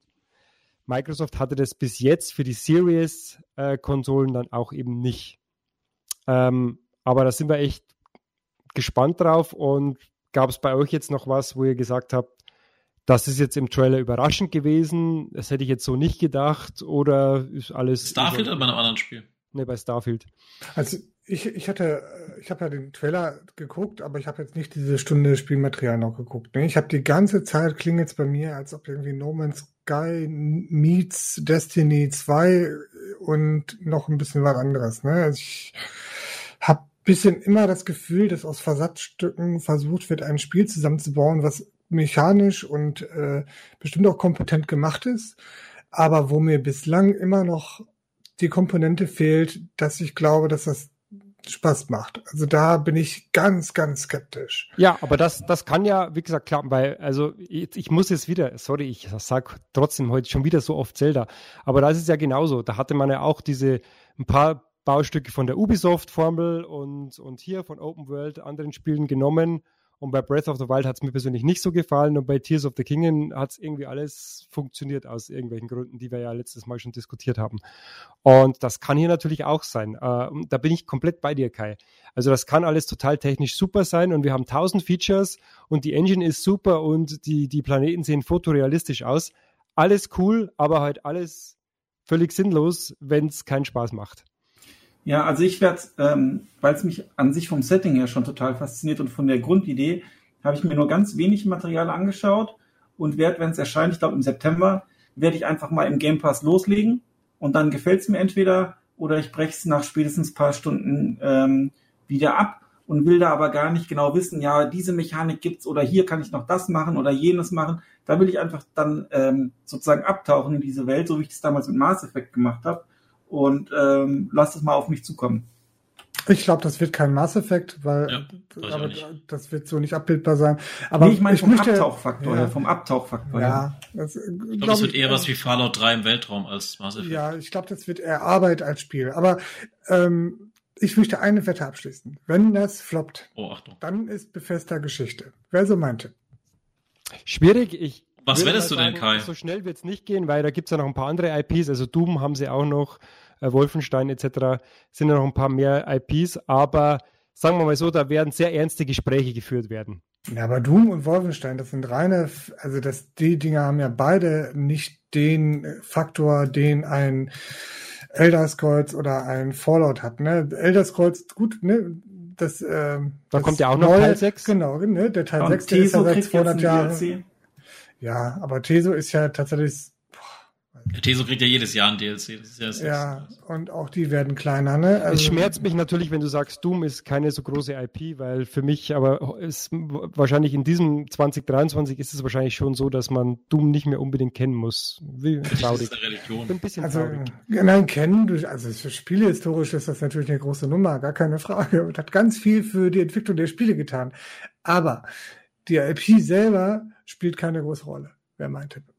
A: Microsoft hatte das bis jetzt für die Series-Konsolen äh, dann auch eben nicht. Ähm, aber da sind wir echt gespannt drauf und gab es bei euch jetzt noch was, wo ihr gesagt habt, das ist jetzt im Trailer überraschend gewesen, das hätte ich jetzt so nicht gedacht oder ist alles.
C: Starfield oder bei einem anderen Spiel?
A: Ne, bei Starfield.
B: Also ich, ich hatte, ich habe ja den Trailer geguckt, aber ich habe jetzt nicht diese Stunde Spielmaterial noch geguckt. Ne? Ich habe die ganze Zeit klingt jetzt bei mir, als ob irgendwie No Man's Sky meets Destiny 2 und noch ein bisschen was anderes. Ne? Also ich habe bisschen immer das Gefühl, dass aus Versatzstücken versucht wird, ein Spiel zusammenzubauen, was mechanisch und äh, bestimmt auch kompetent gemacht ist, aber wo mir bislang immer noch die Komponente fehlt, dass ich glaube, dass das Spaß macht. Also da bin ich ganz, ganz skeptisch.
A: Ja, aber das, das kann ja, wie gesagt, klappen, weil, also ich, ich muss jetzt wieder, sorry, ich sag trotzdem heute schon wieder so oft Zelda, aber da ist es ja genauso. Da hatte man ja auch diese ein paar Baustücke von der Ubisoft-Formel und, und hier von Open World anderen Spielen genommen und bei Breath of the Wild hat es mir persönlich nicht so gefallen und bei Tears of the Kingdom hat es irgendwie alles funktioniert aus irgendwelchen Gründen, die wir ja letztes Mal schon diskutiert haben. Und das kann hier natürlich auch sein. Äh, da bin ich komplett bei dir, Kai. Also das kann alles total technisch super sein und wir haben tausend Features und die Engine ist super und die, die Planeten sehen fotorealistisch aus. Alles cool, aber halt alles völlig sinnlos, wenn es keinen Spaß macht.
D: Ja, also ich werde, ähm, weil es mich an sich vom Setting her schon total fasziniert und von der Grundidee, habe ich mir nur ganz wenig Material angeschaut und werde, wenn es erscheint, ich glaube im September, werde ich einfach mal im Game Pass loslegen und dann gefällt es mir entweder oder ich breche es nach spätestens paar Stunden ähm, wieder ab und will da aber gar nicht genau wissen, ja, diese Mechanik gibt's oder hier kann ich noch das machen oder jenes machen. Da will ich einfach dann ähm, sozusagen abtauchen in diese Welt, so wie ich das damals mit Mass Effect gemacht habe und ähm, lasst es mal auf mich zukommen.
B: Ich glaube, das wird kein Mass Effect, weil ja, aber das wird so nicht abbildbar sein. Aber
D: nee, ich meine vom möchte, Abtauchfaktor, ja, vom Abtauchfaktor.
B: Ja,
C: das, ich glaube, glaub, das wird eher was wie Fallout 3 im Weltraum als Mass Effect.
B: Ja, ich glaube, das wird eher Arbeit als Spiel. Aber ähm, ich möchte eine Wette abschließen. Wenn das floppt,
C: oh,
B: dann ist Bethesda Geschichte. Wer so meinte.
A: Schwierig. Ich
C: was wettest du denn, Kai?
A: So schnell wird es nicht gehen, weil da gibt es ja noch ein paar andere IPs. Also Doom haben sie auch noch, äh, Wolfenstein etc. sind ja noch ein paar mehr IPs. Aber sagen wir mal so, da werden sehr ernste Gespräche geführt werden.
B: Ja, aber Doom und Wolfenstein, das sind reine, also das, die Dinger haben ja beide nicht den Faktor, den ein Elder Scrolls oder ein Fallout hat. Ne? Elder Scrolls, gut, ne? Das, äh, da
A: das kommt ja auch noch neue, Teil 6.
B: Genau, ne? der Teil und 6 der ist ja seit 200 Jahren. Ja, aber Teso ist ja tatsächlich, boah,
C: Teso kriegt ja jedes Jahr ein DLC. Das ist
B: ja, das ja und auch die werden kleiner. Ne?
A: Also, es schmerzt mich natürlich, wenn du sagst, Doom ist keine so große IP, weil für mich aber ist wahrscheinlich in diesem 2023 ist es wahrscheinlich schon so, dass man Doom nicht mehr unbedingt kennen muss. Wie traurig. Das ist eine Religion.
B: Ein bisschen also, traurig. Nein, kennen, also für Spiele historisch ist das natürlich eine große Nummer, gar keine Frage. Und hat ganz viel für die Entwicklung der Spiele getan. Aber die IP selber spielt keine große Rolle, wäre mein Tipp.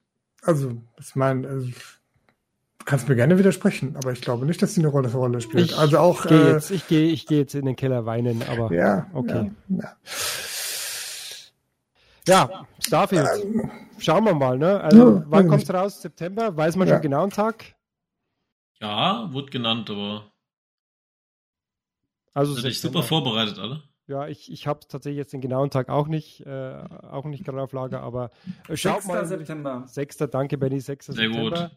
B: Also, ich meine, also, du kannst mir gerne widersprechen, aber ich glaube nicht, dass sie eine Rolle, Rolle spielt.
A: Ich
B: also auch.
A: Geh äh, jetzt, ich gehe ich geh jetzt in den Keller weinen, aber.
B: Ja, okay. Ja,
A: ja. ja Starfield. Ähm, Schauen wir mal, ne? Also, ja, wann kommt es raus? September? Weiß man schon genau einen Tag?
C: Ja, wurde genannt, aber. Also, Sind super vorbereitet, alle?
A: Ja, ich, ich habe tatsächlich jetzt den genauen Tag auch nicht, äh, auch nicht gerade auf Lager, aber
D: äh, schaut 6. mal. September.
A: 6. Danke, Benny, 6. Sehr September. Gut.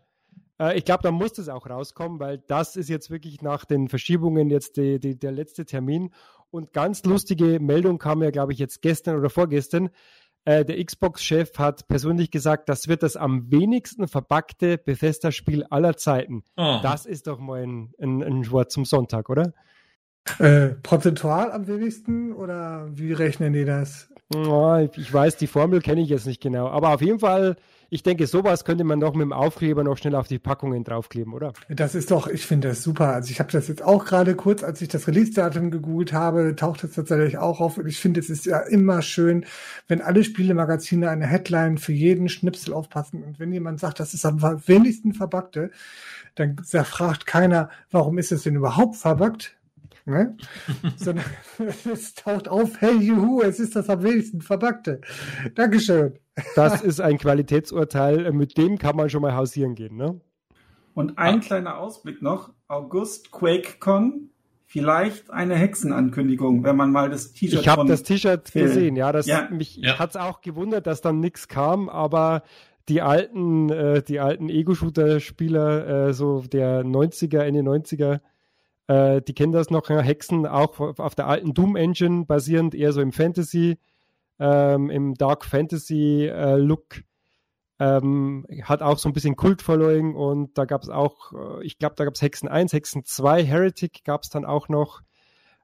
A: Äh, ich glaube, da muss das auch rauskommen, weil das ist jetzt wirklich nach den Verschiebungen jetzt die, die, der letzte Termin. Und ganz lustige Meldung kam ja, glaube ich, jetzt gestern oder vorgestern. Äh, der Xbox-Chef hat persönlich gesagt, das wird das am wenigsten verpackte Bethesda-Spiel aller Zeiten. Oh. Das ist doch mal ein, ein, ein Wort zum Sonntag, oder?
B: Äh, prozentual am wenigsten oder wie rechnen die das?
A: Oh, ich weiß, die Formel kenne ich jetzt nicht genau. Aber auf jeden Fall, ich denke, sowas könnte man doch mit dem Aufkleber noch schnell auf die Packungen draufkleben, oder?
B: Das ist doch, ich finde das super. Also ich habe das jetzt auch gerade kurz, als ich das Release-Datum gegoogelt habe, taucht es tatsächlich auch auf. Und ich finde, es ist ja immer schön, wenn alle Spielemagazine eine Headline für jeden Schnipsel aufpassen. Und wenn jemand sagt, das ist am wenigsten verbackte, dann fragt keiner, warum ist es denn überhaupt verbackt? Ne? sondern es taucht auf, hey juhu, es ist das am wenigsten verpackte. Dankeschön.
A: Das ist ein Qualitätsurteil, mit dem kann man schon mal hausieren gehen, ne?
D: Und ein ah. kleiner Ausblick noch, August QuakeCon, vielleicht eine Hexenankündigung, wenn man mal das T-Shirt
A: Ich habe das T-Shirt gesehen, ja, das ja. mich ja. hat's auch gewundert, dass dann nichts kam, aber die alten, äh, die alten Ego-Shooter-Spieler, äh, so der 90er, Ende 90er, äh, die kennen das noch, Hexen auch auf der alten Doom Engine basierend, eher so im Fantasy, ähm, im Dark Fantasy äh, Look. Ähm, hat auch so ein bisschen Kultfollowing und da gab es auch, äh, ich glaube, da gab es Hexen 1, Hexen 2, Heretic gab es dann auch noch.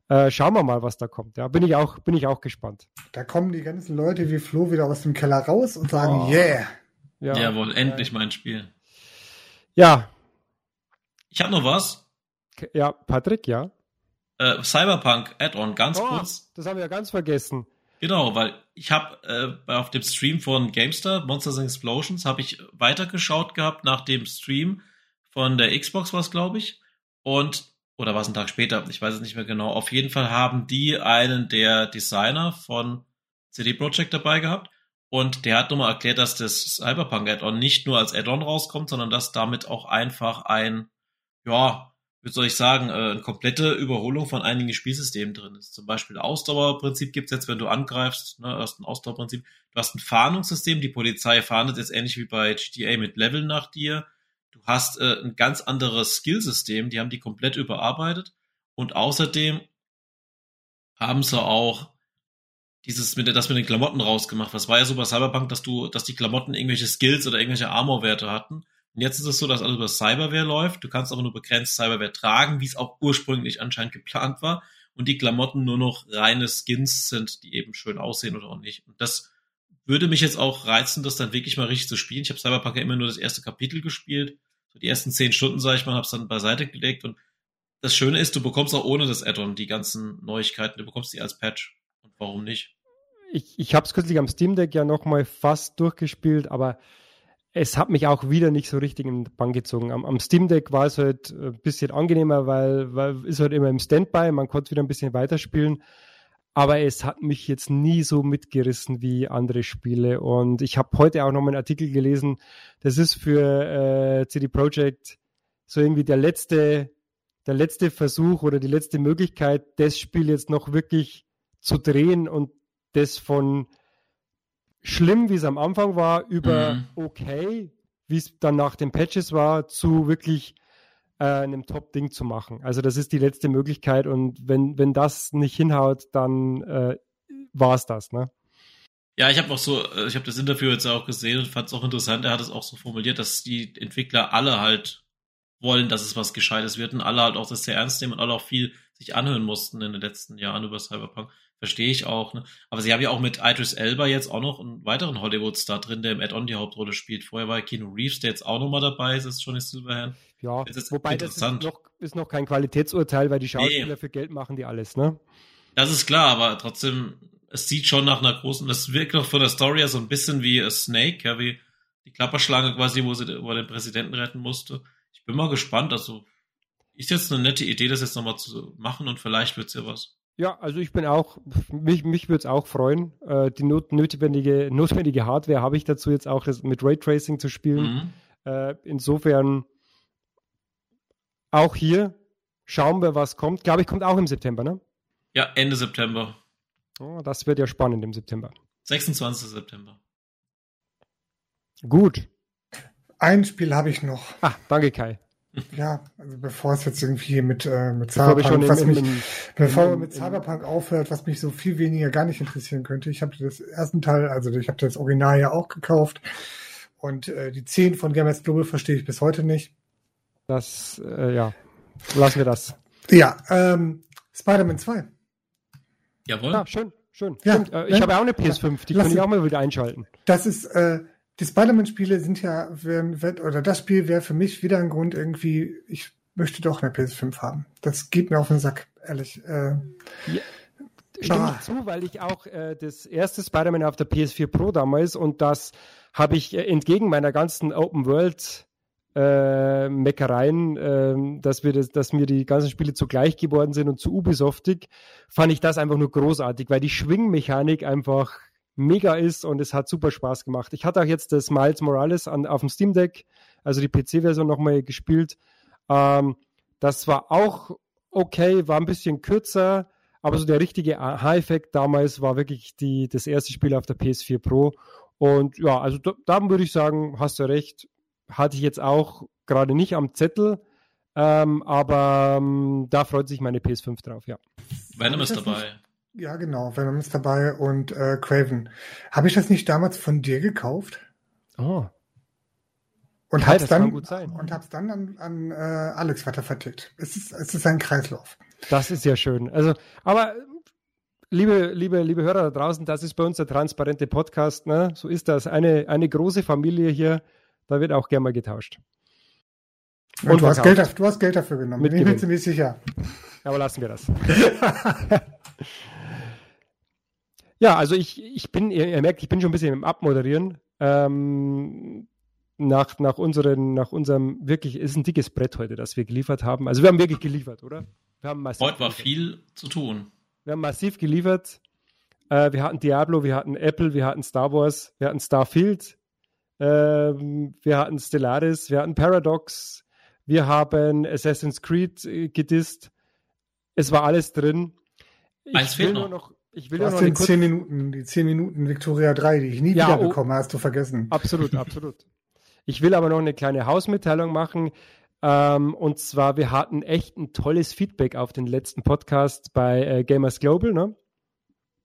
A: Äh, schauen wir mal, was da kommt. Ja, bin ich auch, bin ich auch gespannt.
B: Da kommen die ganzen Leute wie Flo wieder aus dem Keller raus und sagen, oh. yeah.
C: Ja, Jawohl, endlich mein Spiel.
A: Ja.
C: Ich habe noch was.
A: Ja, Patrick, ja.
C: Äh, Cyberpunk Add-on, ganz oh, kurz.
A: Das haben wir ja ganz vergessen.
C: Genau, weil ich habe äh, auf dem Stream von Gamestar, Monsters and Explosions, habe ich weitergeschaut gehabt nach dem Stream von der Xbox was, glaube ich. Und, oder war es ein Tag später, ich weiß es nicht mehr genau. Auf jeden Fall haben die einen der Designer von CD Projekt dabei gehabt. Und der hat nochmal erklärt, dass das Cyberpunk Add-on nicht nur als Add-on rauskommt, sondern dass damit auch einfach ein, ja, wie soll ich sagen, äh, eine komplette Überholung von einigen Spielsystemen drin ist. Zum Beispiel Ausdauerprinzip gibt's jetzt, wenn du angreifst, ne, hast ein Ausdauerprinzip. Du hast ein Fahndungssystem, die Polizei fahndet jetzt ähnlich wie bei GTA mit Leveln nach dir. Du hast äh, ein ganz anderes Skillsystem, die haben die komplett überarbeitet. Und außerdem haben sie auch dieses mit das mit den Klamotten rausgemacht. Was war ja so bei Cyberpunk, dass du, dass die Klamotten irgendwelche Skills oder irgendwelche Armorwerte hatten. Und jetzt ist es so, dass alles über Cyberware läuft. Du kannst aber nur begrenzt Cyberware tragen, wie es auch ursprünglich anscheinend geplant war. Und die Klamotten nur noch reine Skins sind, die eben schön aussehen oder auch nicht. Und das würde mich jetzt auch reizen, das dann wirklich mal richtig zu spielen. Ich habe Cyberpunk ja immer nur das erste Kapitel gespielt. So die ersten zehn Stunden, sage ich mal, habe es dann beiseite gelegt. Und das Schöne ist, du bekommst auch ohne das Add-on die ganzen Neuigkeiten. Du bekommst die als Patch. Und warum nicht?
A: Ich, ich habe es kürzlich am Steam Deck ja noch mal fast durchgespielt, aber es hat mich auch wieder nicht so richtig in den Bann gezogen. Am, am Steam Deck war es halt ein bisschen angenehmer, weil, weil ist halt immer im Standby, man konnte wieder ein bisschen weiterspielen. Aber es hat mich jetzt nie so mitgerissen wie andere Spiele. Und ich habe heute auch noch mal einen Artikel gelesen. Das ist für äh, CD Projekt so irgendwie der letzte, der letzte Versuch oder die letzte Möglichkeit, das Spiel jetzt noch wirklich zu drehen und das von schlimm, wie es am Anfang war, über mhm. okay, wie es dann nach den Patches war, zu wirklich äh, einem Top-Ding zu machen. Also das ist die letzte Möglichkeit und wenn, wenn das nicht hinhaut, dann äh, war es das, ne?
C: Ja, ich habe auch so, äh, ich habe das Interview jetzt auch gesehen und fand es auch interessant. Er hat es auch so formuliert, dass die Entwickler alle halt wollen, dass es was Gescheites wird und alle halt auch das sehr ernst nehmen und alle auch viel sich anhören mussten in den letzten Jahren über Cyberpunk. Verstehe ich auch. Ne? Aber sie haben ja auch mit Idris Elba jetzt auch noch einen weiteren Hollywood-Star drin, der im Add-on die Hauptrolle spielt. Vorher war Keanu Reeves, der jetzt auch nochmal dabei ist, ist Johnny Silverhand.
A: Ja, das ist wobei das ist noch, ist noch kein Qualitätsurteil, weil die Schauspieler nee. für Geld machen die alles, ne?
C: Das ist klar, aber trotzdem, es sieht schon nach einer großen, das wirkt noch von der Story ja so ein bisschen wie a Snake, ja, wie die Klapperschlange quasi, wo sie wo den Präsidenten retten musste. Ich bin mal gespannt, also ist jetzt eine nette Idee, das jetzt nochmal zu machen und vielleicht wird's ja was.
A: Ja, also ich bin auch, mich, mich würde es auch freuen. Äh, die not, notwendige, notwendige Hardware habe ich dazu jetzt auch, mit Raytracing zu spielen. Mhm. Äh, insofern auch hier schauen wir, was kommt. Glaube ich, kommt auch im September, ne?
C: Ja, Ende September.
A: Oh, das wird ja spannend im September.
C: 26. September.
A: Gut.
B: Ein Spiel habe ich noch.
A: Ah, danke Kai.
B: Ja, also bevor es jetzt irgendwie mit, äh, mit Cyberpunk, was im, mich, im, bevor im, mit Cyberpunk aufhört, was mich so viel weniger gar nicht interessieren könnte. Ich habe das ersten Teil, also ich habe das Original ja auch gekauft und äh, die 10 von Gamers Global verstehe ich bis heute nicht.
A: Das, äh, ja, lassen wir das.
B: Ja, ähm, Spider-Man 2.
C: Jawohl. Ja,
A: schön, schön. Ja, äh, ich habe auch eine PS5, die kann ich auch mal wieder einschalten.
B: Das ist, äh, die Spider-Man-Spiele sind ja, wenn, oder das Spiel wäre für mich wieder ein Grund irgendwie, ich möchte doch eine PS5 haben. Das geht mir auf den Sack, ehrlich. Äh,
A: ja. Stimme zu, weil ich auch äh, das erste Spider-Man auf der PS4 Pro damals und das habe ich äh, entgegen meiner ganzen Open World äh, Meckereien, äh, dass, wir das, dass mir die ganzen Spiele zu gleich geworden sind und zu Ubisoftig, fand ich das einfach nur großartig, weil die Schwingmechanik einfach mega ist und es hat super Spaß gemacht. Ich hatte auch jetzt das Miles Morales an, auf dem Steam Deck, also die PC-Version nochmal gespielt. Ähm, das war auch okay, war ein bisschen kürzer, aber so der richtige Aha-Effekt damals war wirklich die, das erste Spiel auf der PS4 Pro. Und ja, also da, da würde ich sagen, hast du recht, hatte ich jetzt auch gerade nicht am Zettel, ähm, aber ähm, da freut sich meine PS5 drauf, ja.
C: Venom ist dabei.
B: Ja, genau, Venom ist dabei und äh, Craven. Habe ich das nicht damals von dir gekauft?
A: Oh.
B: Und ja, hab's dann und hab's dann an, an äh, Alex weiter vertickt. Es ist, es ist ein Kreislauf.
A: Das ist ja schön. Also, aber liebe, liebe, liebe Hörer da draußen, das ist bei uns der transparente Podcast. Ne? So ist das. Eine, eine große Familie hier. Da wird auch gerne mal getauscht.
B: Und, und du, hast Geld, du hast Geld dafür genommen.
A: Mit ich bin
B: ziemlich sicher.
A: Aber lassen wir das. Ja, also ich, ich bin, ihr, ihr, merkt, ich bin schon ein bisschen im Abmoderieren. Ähm, nach, nach, unseren, nach unserem wirklich, ist ein dickes Brett heute, das wir geliefert haben. Also wir haben wirklich geliefert, oder? Wir haben
C: massiv heute war geliefert. viel zu tun.
A: Wir haben massiv geliefert. Äh, wir hatten Diablo, wir hatten Apple, wir hatten Star Wars, wir hatten Starfield, ähm, wir hatten Stellaris, wir hatten Paradox, wir haben Assassin's Creed äh, gedisst. Es war alles drin.
C: Ich Eins fehlt noch. noch
B: ich will du ja hast noch den 10 Minuten, die 10 Minuten Victoria 3, die ich nie ja, wieder oh, hast du vergessen.
A: Absolut, absolut. Ich will aber noch eine kleine Hausmitteilung machen. Ähm, und zwar, wir hatten echt ein tolles Feedback auf den letzten Podcast bei äh, Gamers Global, ne?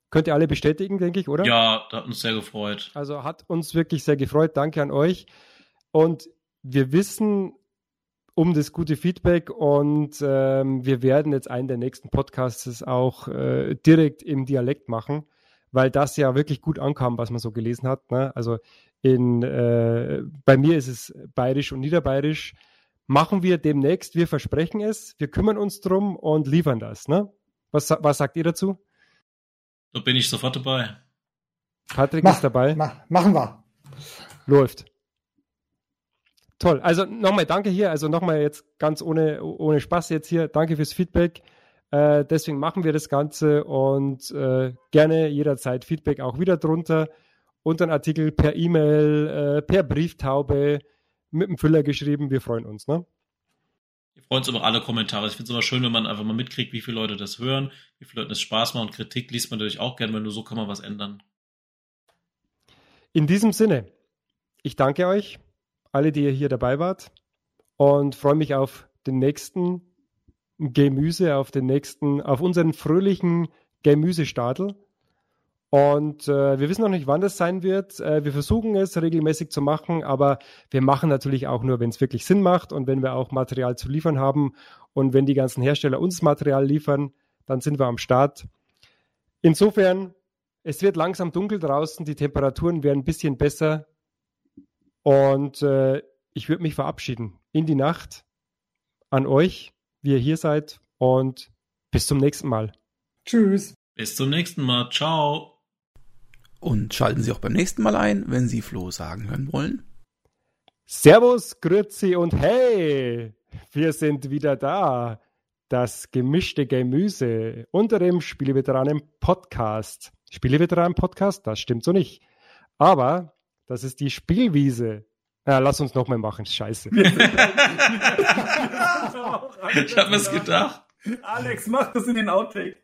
A: Könnt ihr alle bestätigen, denke ich, oder?
C: Ja, das hat uns sehr gefreut.
A: Also hat uns wirklich sehr gefreut. Danke an euch. Und wir wissen, um das gute Feedback und ähm, wir werden jetzt einen der nächsten Podcasts auch äh, direkt im Dialekt machen, weil das ja wirklich gut ankam, was man so gelesen hat. Ne? Also in, äh, bei mir ist es bayerisch und niederbayerisch. Machen wir demnächst, wir versprechen es, wir kümmern uns drum und liefern das. Ne? Was, was sagt ihr dazu?
C: Da bin ich sofort dabei.
A: Patrick mach, ist dabei.
B: Mach, machen wir.
A: Läuft. Toll. Also nochmal danke hier. Also nochmal jetzt ganz ohne, ohne Spaß jetzt hier. Danke fürs Feedback. Äh, deswegen machen wir das Ganze und äh, gerne jederzeit Feedback auch wieder drunter. Unter einen Artikel per E-Mail, äh, per Brieftaube, mit dem Füller geschrieben. Wir freuen uns. Ne?
C: Wir freuen uns über alle Kommentare. Ich finde es immer schön, wenn man einfach mal mitkriegt, wie viele Leute das hören, wie viele Leuten es Spaß macht und Kritik liest man natürlich auch gerne, weil nur so kann man was ändern.
A: In diesem Sinne, ich danke euch alle, die ihr hier dabei wart und freue mich auf den nächsten Gemüse, auf den nächsten, auf unseren fröhlichen Gemüsestadel. Und äh, wir wissen noch nicht, wann das sein wird. Äh, wir versuchen es regelmäßig zu machen, aber wir machen natürlich auch nur, wenn es wirklich Sinn macht und wenn wir auch Material zu liefern haben. Und wenn die ganzen Hersteller uns Material liefern, dann sind wir am Start. Insofern, es wird langsam dunkel draußen, die Temperaturen werden ein bisschen besser. Und äh, ich würde mich verabschieden in die Nacht an euch, wie ihr hier seid. Und bis zum nächsten Mal.
B: Tschüss.
C: Bis zum nächsten Mal. Ciao.
E: Und schalten Sie auch beim nächsten Mal ein, wenn Sie Flo sagen hören wollen.
A: Servus, Grüezi und hey, wir sind wieder da. Das gemischte Gemüse unter dem Spieleveteranen Podcast. Spieleveteranen Podcast, das stimmt so nicht. Aber das ist die Spielwiese. Ja, lass uns nochmal machen, scheiße. ich
C: habe es gedacht.
D: Alex, mach das in den Outtake.